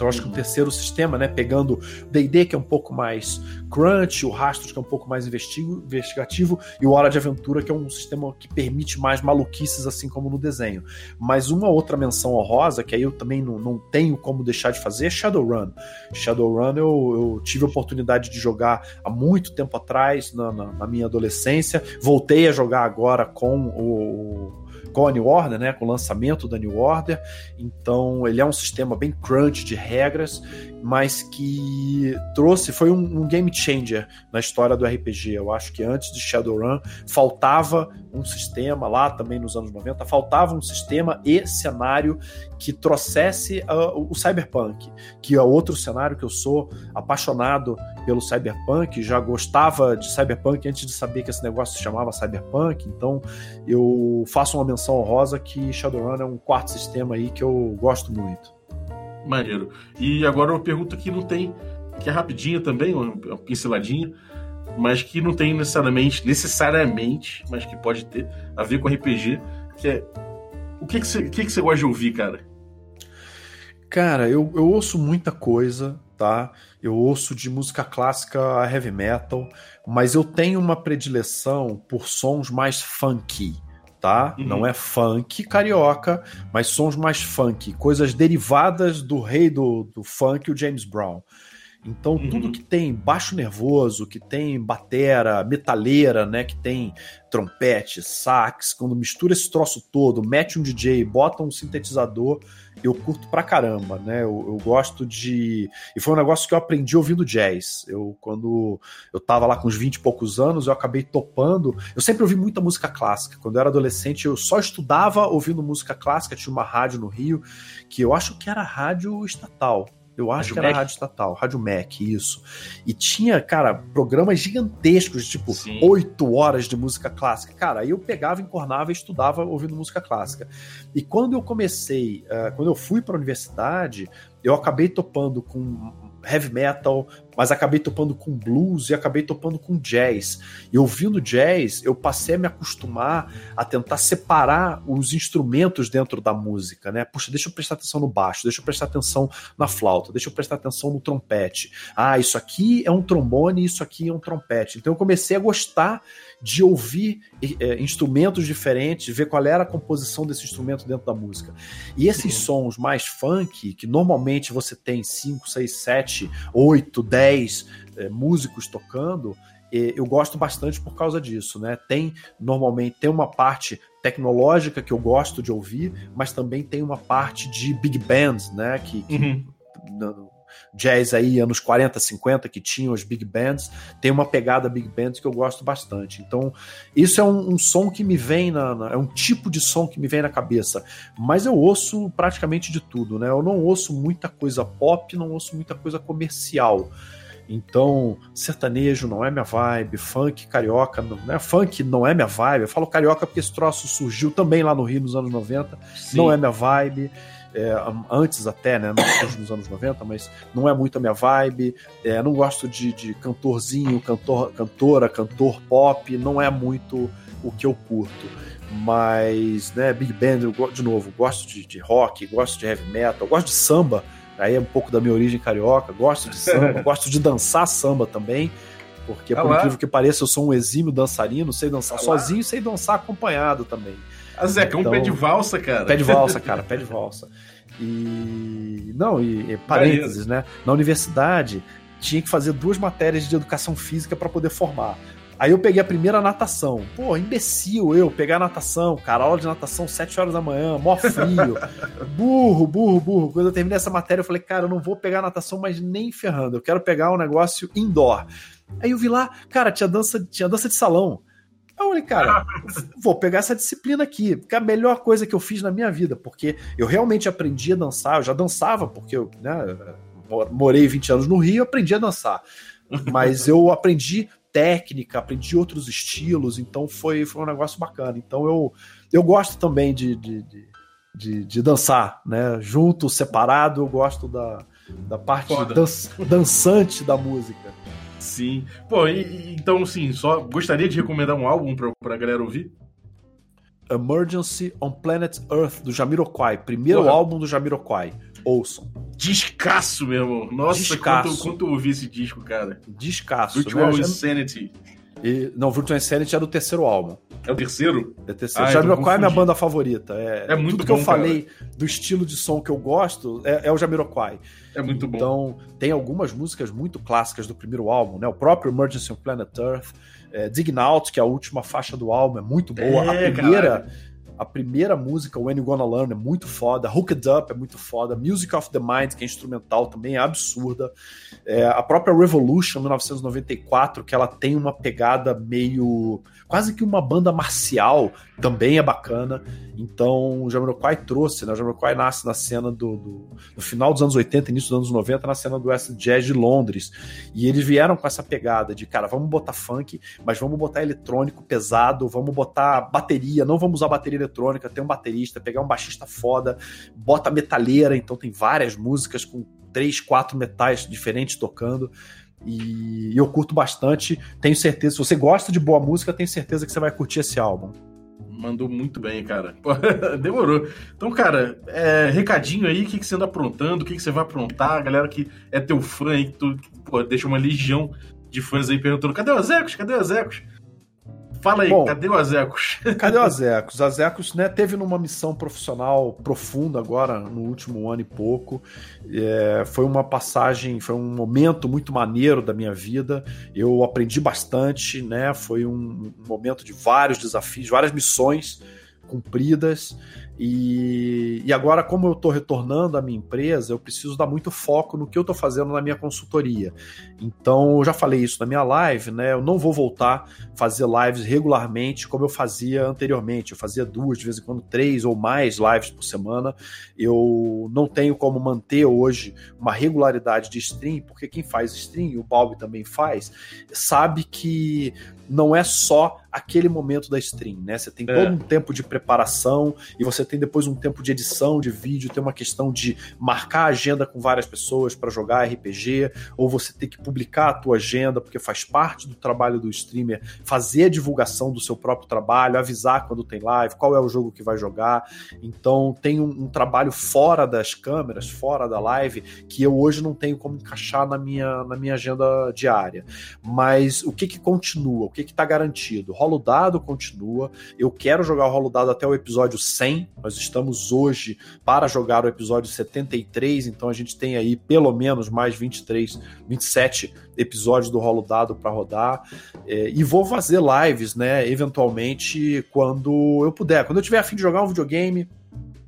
Então acho que o terceiro sistema, né, pegando D&D que é um pouco mais crunch, o Rastros que é um pouco mais investigativo e o Hora de Aventura que é um sistema que permite mais maluquices assim como no desenho. Mas uma outra menção honrosa que aí eu também não, não tenho como deixar de fazer é Shadowrun. Shadowrun eu, eu tive a oportunidade de jogar há muito tempo atrás na, na, na minha adolescência, voltei a jogar agora com o com a New Order, né, com o lançamento da New Order. Então ele é um sistema bem crunch de regras, mas que trouxe, foi um, um game changer na história do RPG. Eu acho que antes de Shadowrun faltava um sistema lá também nos anos 90, faltava um sistema e cenário que trouxesse uh, o cyberpunk, que é outro cenário que eu sou apaixonado pelo cyberpunk, já gostava de cyberpunk antes de saber que esse negócio se chamava cyberpunk, então eu faço uma menção honrosa que Shadowrun é um quarto sistema aí que eu gosto muito. Maneiro. E agora uma pergunta que não tem, que é rapidinha também, uma, pinceladinha, mas que não tem necessariamente, necessariamente, mas que pode ter a ver com RPG, que é o que que você, que que você gosta de ouvir, cara? Cara, eu, eu ouço muita coisa, tá? Eu ouço de música clássica a heavy metal, mas eu tenho uma predileção por sons mais funky, tá? Uhum. Não é funk carioca, mas sons mais funk, coisas derivadas do rei do, do funk, o James Brown. Então, uhum. tudo que tem baixo nervoso, que tem batera, metaleira, né, que tem trompete, sax, quando mistura esse troço todo, mete um DJ, bota um sintetizador, eu curto pra caramba, né? Eu, eu, gosto de. E foi um negócio que eu aprendi ouvindo jazz. Eu, quando eu tava lá com uns 20 e poucos anos, eu acabei topando. Eu sempre ouvi muita música clássica. Quando eu era adolescente, eu só estudava ouvindo música clássica. Tinha uma rádio no Rio, que eu acho que era rádio estatal. Eu acho Rádio que era Mac? rádio estatal, Rádio Mac, isso. E tinha, cara, programas gigantescos, tipo, oito horas de música clássica. Cara, aí eu pegava, encornava e estudava ouvindo música clássica. E quando eu comecei, uh, quando eu fui para a universidade, eu acabei topando com heavy metal, mas acabei topando com blues e acabei topando com jazz. E ouvindo jazz, eu passei a me acostumar a tentar separar os instrumentos dentro da música, né? Puxa, deixa eu prestar atenção no baixo, deixa eu prestar atenção na flauta, deixa eu prestar atenção no trompete. Ah, isso aqui é um trombone, isso aqui é um trompete. Então eu comecei a gostar de ouvir é, instrumentos diferentes, ver qual era a composição desse instrumento dentro da música. E esses sons mais funk, que normalmente você tem 5, 6, 7, 8, 10 é, músicos tocando, é, eu gosto bastante por causa disso, né? Tem normalmente tem uma parte tecnológica que eu gosto de ouvir, mas também tem uma parte de big bands, né? Que, que uhum jazz aí, anos 40, 50, que tinham os big bands, tem uma pegada big bands que eu gosto bastante. Então, isso é um, um som que me vem na, na, É um tipo de som que me vem na cabeça. Mas eu ouço praticamente de tudo, né? Eu não ouço muita coisa pop, não ouço muita coisa comercial. Então, sertanejo não é minha vibe, funk carioca, não, né? Funk não é minha vibe. Eu falo carioca porque esse troço surgiu também lá no Rio nos anos 90, Sim. não é minha vibe é, antes até, né? Nos anos 90, mas não é muito a minha vibe. É, não gosto de, de cantorzinho, cantor, cantora, cantor pop, não é muito o que eu curto. Mas, né, Big Band, eu, de novo, gosto de, de rock, gosto de heavy metal, gosto de samba, aí é um pouco da minha origem carioca, gosto de samba, [laughs] gosto de dançar samba também. Porque, ah por incrível que pareça, eu sou um exímio dançarino, sei dançar ah sozinho e sei dançar acompanhado também. A Zeca, um então, pé de valsa, cara. Pé de valsa, [laughs] cara, pé de valsa. E. Não, e, e parênteses, né? Na universidade tinha que fazer duas matérias de educação física para poder formar. Aí eu peguei a primeira natação. Pô, imbecil eu, pegar natação, cara, aula de natação, 7 horas da manhã, mó frio. [laughs] burro, burro, burro. Quando eu terminei essa matéria, eu falei, cara, eu não vou pegar natação, mas nem ferrando. Eu quero pegar um negócio indoor. Aí eu vi lá, cara, tinha dança, tinha dança de salão. Aí eu falei, cara, [laughs] vou pegar essa disciplina aqui, que é a melhor coisa que eu fiz na minha vida, porque eu realmente aprendi a dançar, eu já dançava, porque eu né, morei 20 anos no Rio, aprendi a dançar. Mas eu aprendi técnica, aprendi outros estilos, então foi, foi um negócio bacana. Então eu, eu gosto também de, de, de, de, de dançar, né? Junto, separado, eu gosto da, da parte dan dançante da música. Sim. Pô, e, então, sim, só gostaria de recomendar um álbum pra, pra galera ouvir? Emergency on Planet Earth, do Jamiroquai. Primeiro Porra. álbum do Jamiroquai. Ouçam. Descasso, meu irmão. Nossa, Descasso. Quanto, quanto eu ouvi esse disco, cara. Descasso. Virtual né? Insanity. E, não, Virtual Insanity é do terceiro álbum. É o terceiro? É o terceiro. Ah, Jamiroquai é minha banda favorita. É, é muito tudo que eu falei do estilo de som que eu gosto é, é o Jamiroquai. É muito bom. Então, tem algumas músicas muito clássicas do primeiro álbum, né? O próprio Emergency on Planet Earth, é, Dign Out, que é a última faixa do álbum, é muito boa. É, a primeira. A primeira música, When You Gonna Learn, é muito foda. Hooked Up é muito foda. Music of the Mind, que é instrumental, também é absurda. É, a própria Revolution, 1994, que ela tem uma pegada meio. Quase que uma banda marcial, também é bacana. Então, o Jamiroquai trouxe, né? O Jamiroquai nasce na cena do, do, final dos anos 80, início dos anos 90, na cena do West Jazz de Londres. E eles vieram com essa pegada de, cara, vamos botar funk, mas vamos botar eletrônico pesado, vamos botar bateria, não vamos usar bateria eletrônica, tem um baterista, pegar um baixista foda, bota metaleira, então tem várias músicas com três, quatro metais diferentes tocando. E eu curto bastante, tenho certeza, se você gosta de boa música, tenho certeza que você vai curtir esse álbum. Mandou muito bem, cara. [laughs] Demorou. Então, cara, é, recadinho aí, o que, que você anda aprontando, o que, que você vai aprontar, a galera que é teu fã aí, que tu pô, deixa uma legião de fãs aí perguntando: cadê o Azecos? Cadê o Azecos? Fala aí, Bom, cadê o Azecos? [laughs] Cadê o Azecos? Azecos né, teve numa missão profissional profunda agora, no último ano e pouco. É, foi uma passagem, foi um momento muito maneiro da minha vida. Eu aprendi bastante, né? Foi um, um momento de vários desafios, várias missões cumpridas. E, e agora, como eu estou retornando à minha empresa, eu preciso dar muito foco no que eu estou fazendo na minha consultoria. Então, eu já falei isso na minha live, né? Eu não vou voltar a fazer lives regularmente como eu fazia anteriormente. Eu fazia duas, de vez em quando, três ou mais lives por semana. Eu não tenho como manter hoje uma regularidade de stream, porque quem faz stream, o Balbi também faz, sabe que não é só aquele momento da stream, né? Você tem é. todo um tempo de preparação e você tem depois um tempo de edição de vídeo, tem uma questão de marcar a agenda com várias pessoas para jogar RPG, ou você tem que publicar a tua agenda, porque faz parte do trabalho do streamer fazer a divulgação do seu próprio trabalho, avisar quando tem live, qual é o jogo que vai jogar. Então tem um, um trabalho fora das câmeras, fora da live, que eu hoje não tenho como encaixar na minha, na minha agenda diária. Mas o que que continua? O que que está garantido? Rolo dado continua. Eu quero jogar o rolo dado até o episódio 100. Nós estamos hoje para jogar o episódio 73, então a gente tem aí pelo menos mais 23, 27 episódios do rolo dado para rodar. É, e vou fazer lives, né? Eventualmente, quando eu puder. Quando eu tiver afim de jogar um videogame,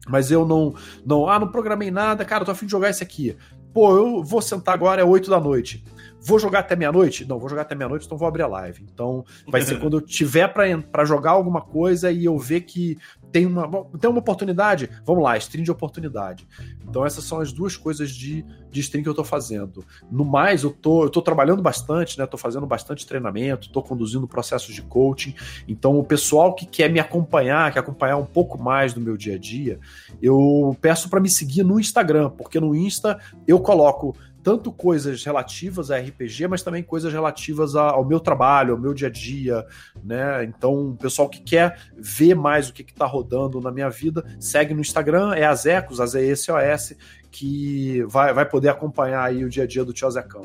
mas eu não, não, ah, não programei nada, cara, tô afim de jogar esse aqui. Pô, eu vou sentar agora, é 8 da noite. Vou jogar até meia-noite? Não, vou jogar até meia-noite, então vou abrir a live. Então, vai ser [laughs] quando eu tiver para jogar alguma coisa e eu ver que tem uma, tem uma oportunidade, vamos lá, stream de oportunidade. Então, essas são as duas coisas de, de stream que eu tô fazendo. No mais, eu tô, eu tô trabalhando bastante, né? Tô fazendo bastante treinamento, tô conduzindo processos de coaching. Então, o pessoal que quer me acompanhar, quer acompanhar um pouco mais do meu dia a dia, eu peço para me seguir no Instagram, porque no Insta eu coloco tanto coisas relativas a RPG, mas também coisas relativas ao meu trabalho, ao meu dia a dia, né? Então, o pessoal que quer ver mais o que está rodando na minha vida, segue no Instagram, é Azecos, AZECOS, que vai, vai poder acompanhar aí o dia a dia do Tio Zecão.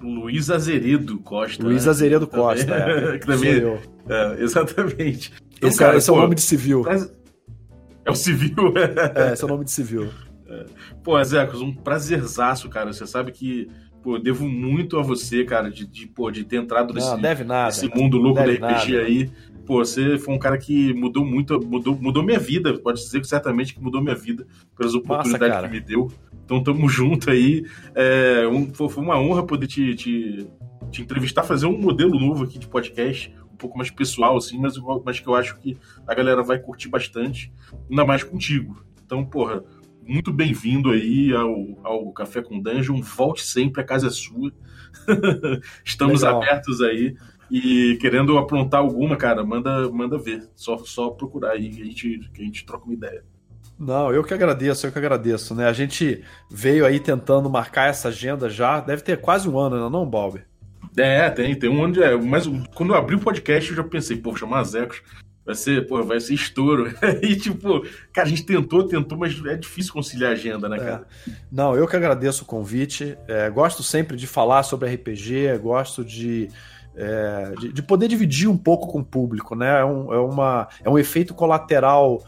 Luiz Azeredo Costa. Luiz né? Azeredo Costa, também, é. [laughs] que também. É, exatamente. Então, esse, cara, esse é o nome de civil. É o civil? [laughs] é, esse é o nome de civil. Pô, Zecos, um prazerzaço, cara. Você sabe que pô, devo muito a você, cara, de, de, pô, de ter entrado nesse, Não, nesse mundo louco da RPG nada. aí. Pô, você foi um cara que mudou muito, mudou, mudou minha vida. Pode dizer que certamente que mudou minha vida pelas oportunidades Nossa, que me deu. Então tamo junto aí. É, um, foi uma honra poder te, te, te entrevistar, fazer um modelo novo aqui de podcast um pouco mais pessoal, assim, mas, mas que eu acho que a galera vai curtir bastante, ainda mais contigo. Então, porra, muito bem-vindo aí ao, ao Café com Dungeon. Volte sempre, a casa é sua. [laughs] Estamos Legal. abertos aí. E querendo aprontar alguma, cara, manda, manda ver. Só, só procurar aí que a, gente, que a gente troca uma ideia. Não, eu que agradeço, eu que agradeço, né? A gente veio aí tentando marcar essa agenda já, deve ter quase um ano, não, não Balber? É, tem, tem um ano de. É, mas quando eu abri o podcast, eu já pensei, pô, chamar Zecos Vai ser, pô, vai ser estouro. [laughs] e, tipo, cara, a gente tentou, tentou, mas é difícil conciliar a agenda, né, é. cara? É. Não, eu que agradeço o convite. É, gosto sempre de falar sobre RPG, gosto de, é, de, de, poder dividir um pouco com o público, né? É um, é uma, é um efeito colateral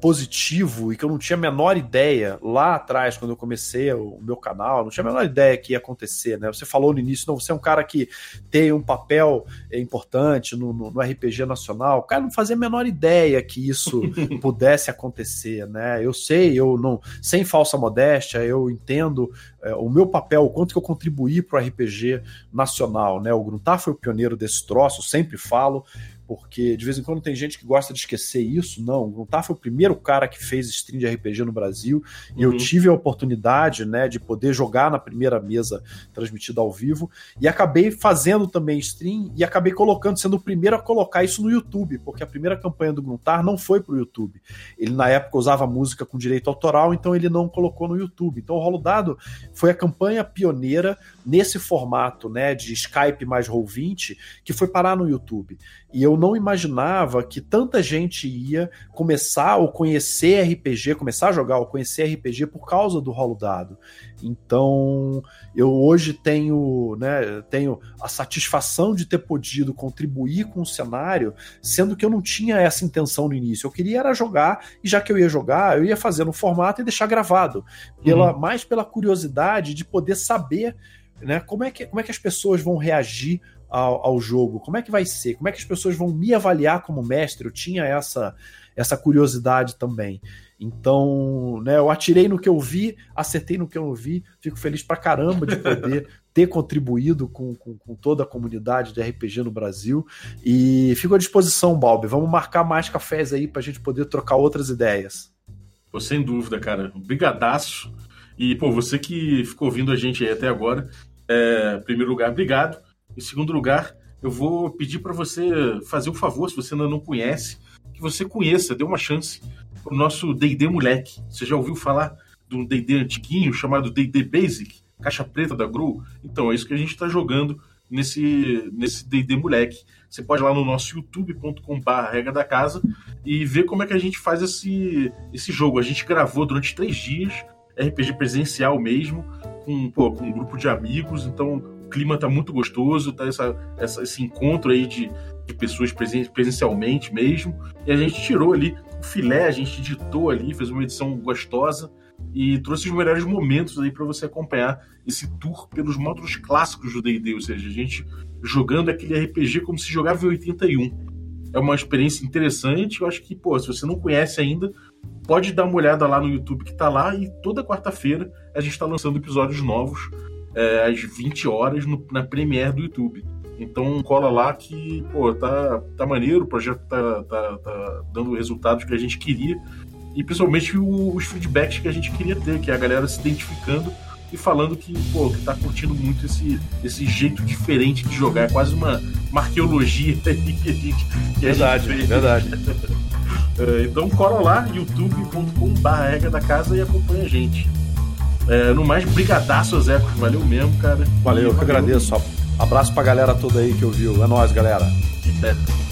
positivo e que eu não tinha a menor ideia lá atrás, quando eu comecei o meu canal, não tinha a menor ideia que ia acontecer, né? Você falou no início, não, você é um cara que tem um papel importante no, no, no RPG nacional. O cara não fazia a menor ideia que isso [laughs] pudesse acontecer, né? Eu sei, eu não, sem falsa modéstia, eu entendo é, o meu papel, o quanto que eu contribuí para o RPG nacional, né? O Gruntar foi o pioneiro desse troço, sempre falo porque de vez em quando tem gente que gosta de esquecer isso. Não, o Gruntar foi o primeiro cara que fez stream de RPG no Brasil e eu uhum. tive a oportunidade né, de poder jogar na primeira mesa transmitida ao vivo e acabei fazendo também stream e acabei colocando, sendo o primeiro a colocar isso no YouTube, porque a primeira campanha do Gruntar não foi para o YouTube. Ele na época usava música com direito autoral, então ele não colocou no YouTube. Então o Rolo Dado foi a campanha pioneira nesse formato né, de Skype mais Roll20 que foi parar no YouTube. E eu não imaginava que tanta gente ia começar ou conhecer RPG, começar a jogar ou conhecer RPG por causa do rolo dado. Então, eu hoje tenho, né, tenho a satisfação de ter podido contribuir com o cenário, sendo que eu não tinha essa intenção no início. Eu queria era jogar, e já que eu ia jogar, eu ia fazer no formato e deixar gravado. Pela, uhum. Mais pela curiosidade de poder saber né, como, é que, como é que as pessoas vão reagir ao, ao, jogo? Como é que vai ser? Como é que as pessoas vão me avaliar como mestre? Eu tinha essa, essa curiosidade também. Então, né, eu atirei no que eu vi, acertei no que eu não vi, fico feliz pra caramba de poder [laughs] ter contribuído com, com, com, toda a comunidade de RPG no Brasil. E fico à disposição, Balbi. Vamos marcar mais cafés aí pra gente poder trocar outras ideias. Pô, sem dúvida, cara. Brigadaço. E, pô, você que ficou ouvindo a gente aí até agora, é, em primeiro lugar, obrigado. Em segundo lugar, eu vou pedir para você fazer um favor, se você ainda não conhece, que você conheça, dê uma chance pro nosso D&D moleque. Você já ouviu falar de um D&D antiguinho chamado D&D Basic, caixa preta da Gru? Então, é isso que a gente está jogando nesse nesse D&D moleque. Você pode ir lá no nosso youtube.com.br regra da casa e ver como é que a gente faz esse, esse jogo. A gente gravou durante três dias, RPG presencial mesmo, com, pô, com um grupo de amigos, então clima tá muito gostoso, tá essa, essa, esse encontro aí de, de pessoas presen presencialmente mesmo. E a gente tirou ali o filé, a gente editou ali, fez uma edição gostosa e trouxe os melhores momentos aí para você acompanhar esse tour pelos módulos clássicos do D&D, ou seja, a gente jogando aquele RPG como se jogava em 81. É uma experiência interessante, eu acho que, pô, se você não conhece ainda, pode dar uma olhada lá no YouTube que tá lá e toda quarta-feira a gente está lançando episódios novos é, às 20 horas no, na Premiere do YouTube. Então cola lá que, pô, tá, tá maneiro, o projeto tá, tá, tá dando resultados que a gente queria. E principalmente o, os feedbacks que a gente queria ter, que é a galera se identificando e falando que, pô, que tá curtindo muito esse, esse jeito diferente de jogar. É quase uma, uma arqueologia [laughs] que a gente, que verdade, a gente. Verdade. [laughs] É, então cola lá, youtube.com.br da casa e acompanha a gente. É, no mais, brigadaço, Zecos. Valeu mesmo, cara. Valeu, eu que agradeço. Abraço pra galera toda aí que ouviu. É nóis, galera. É.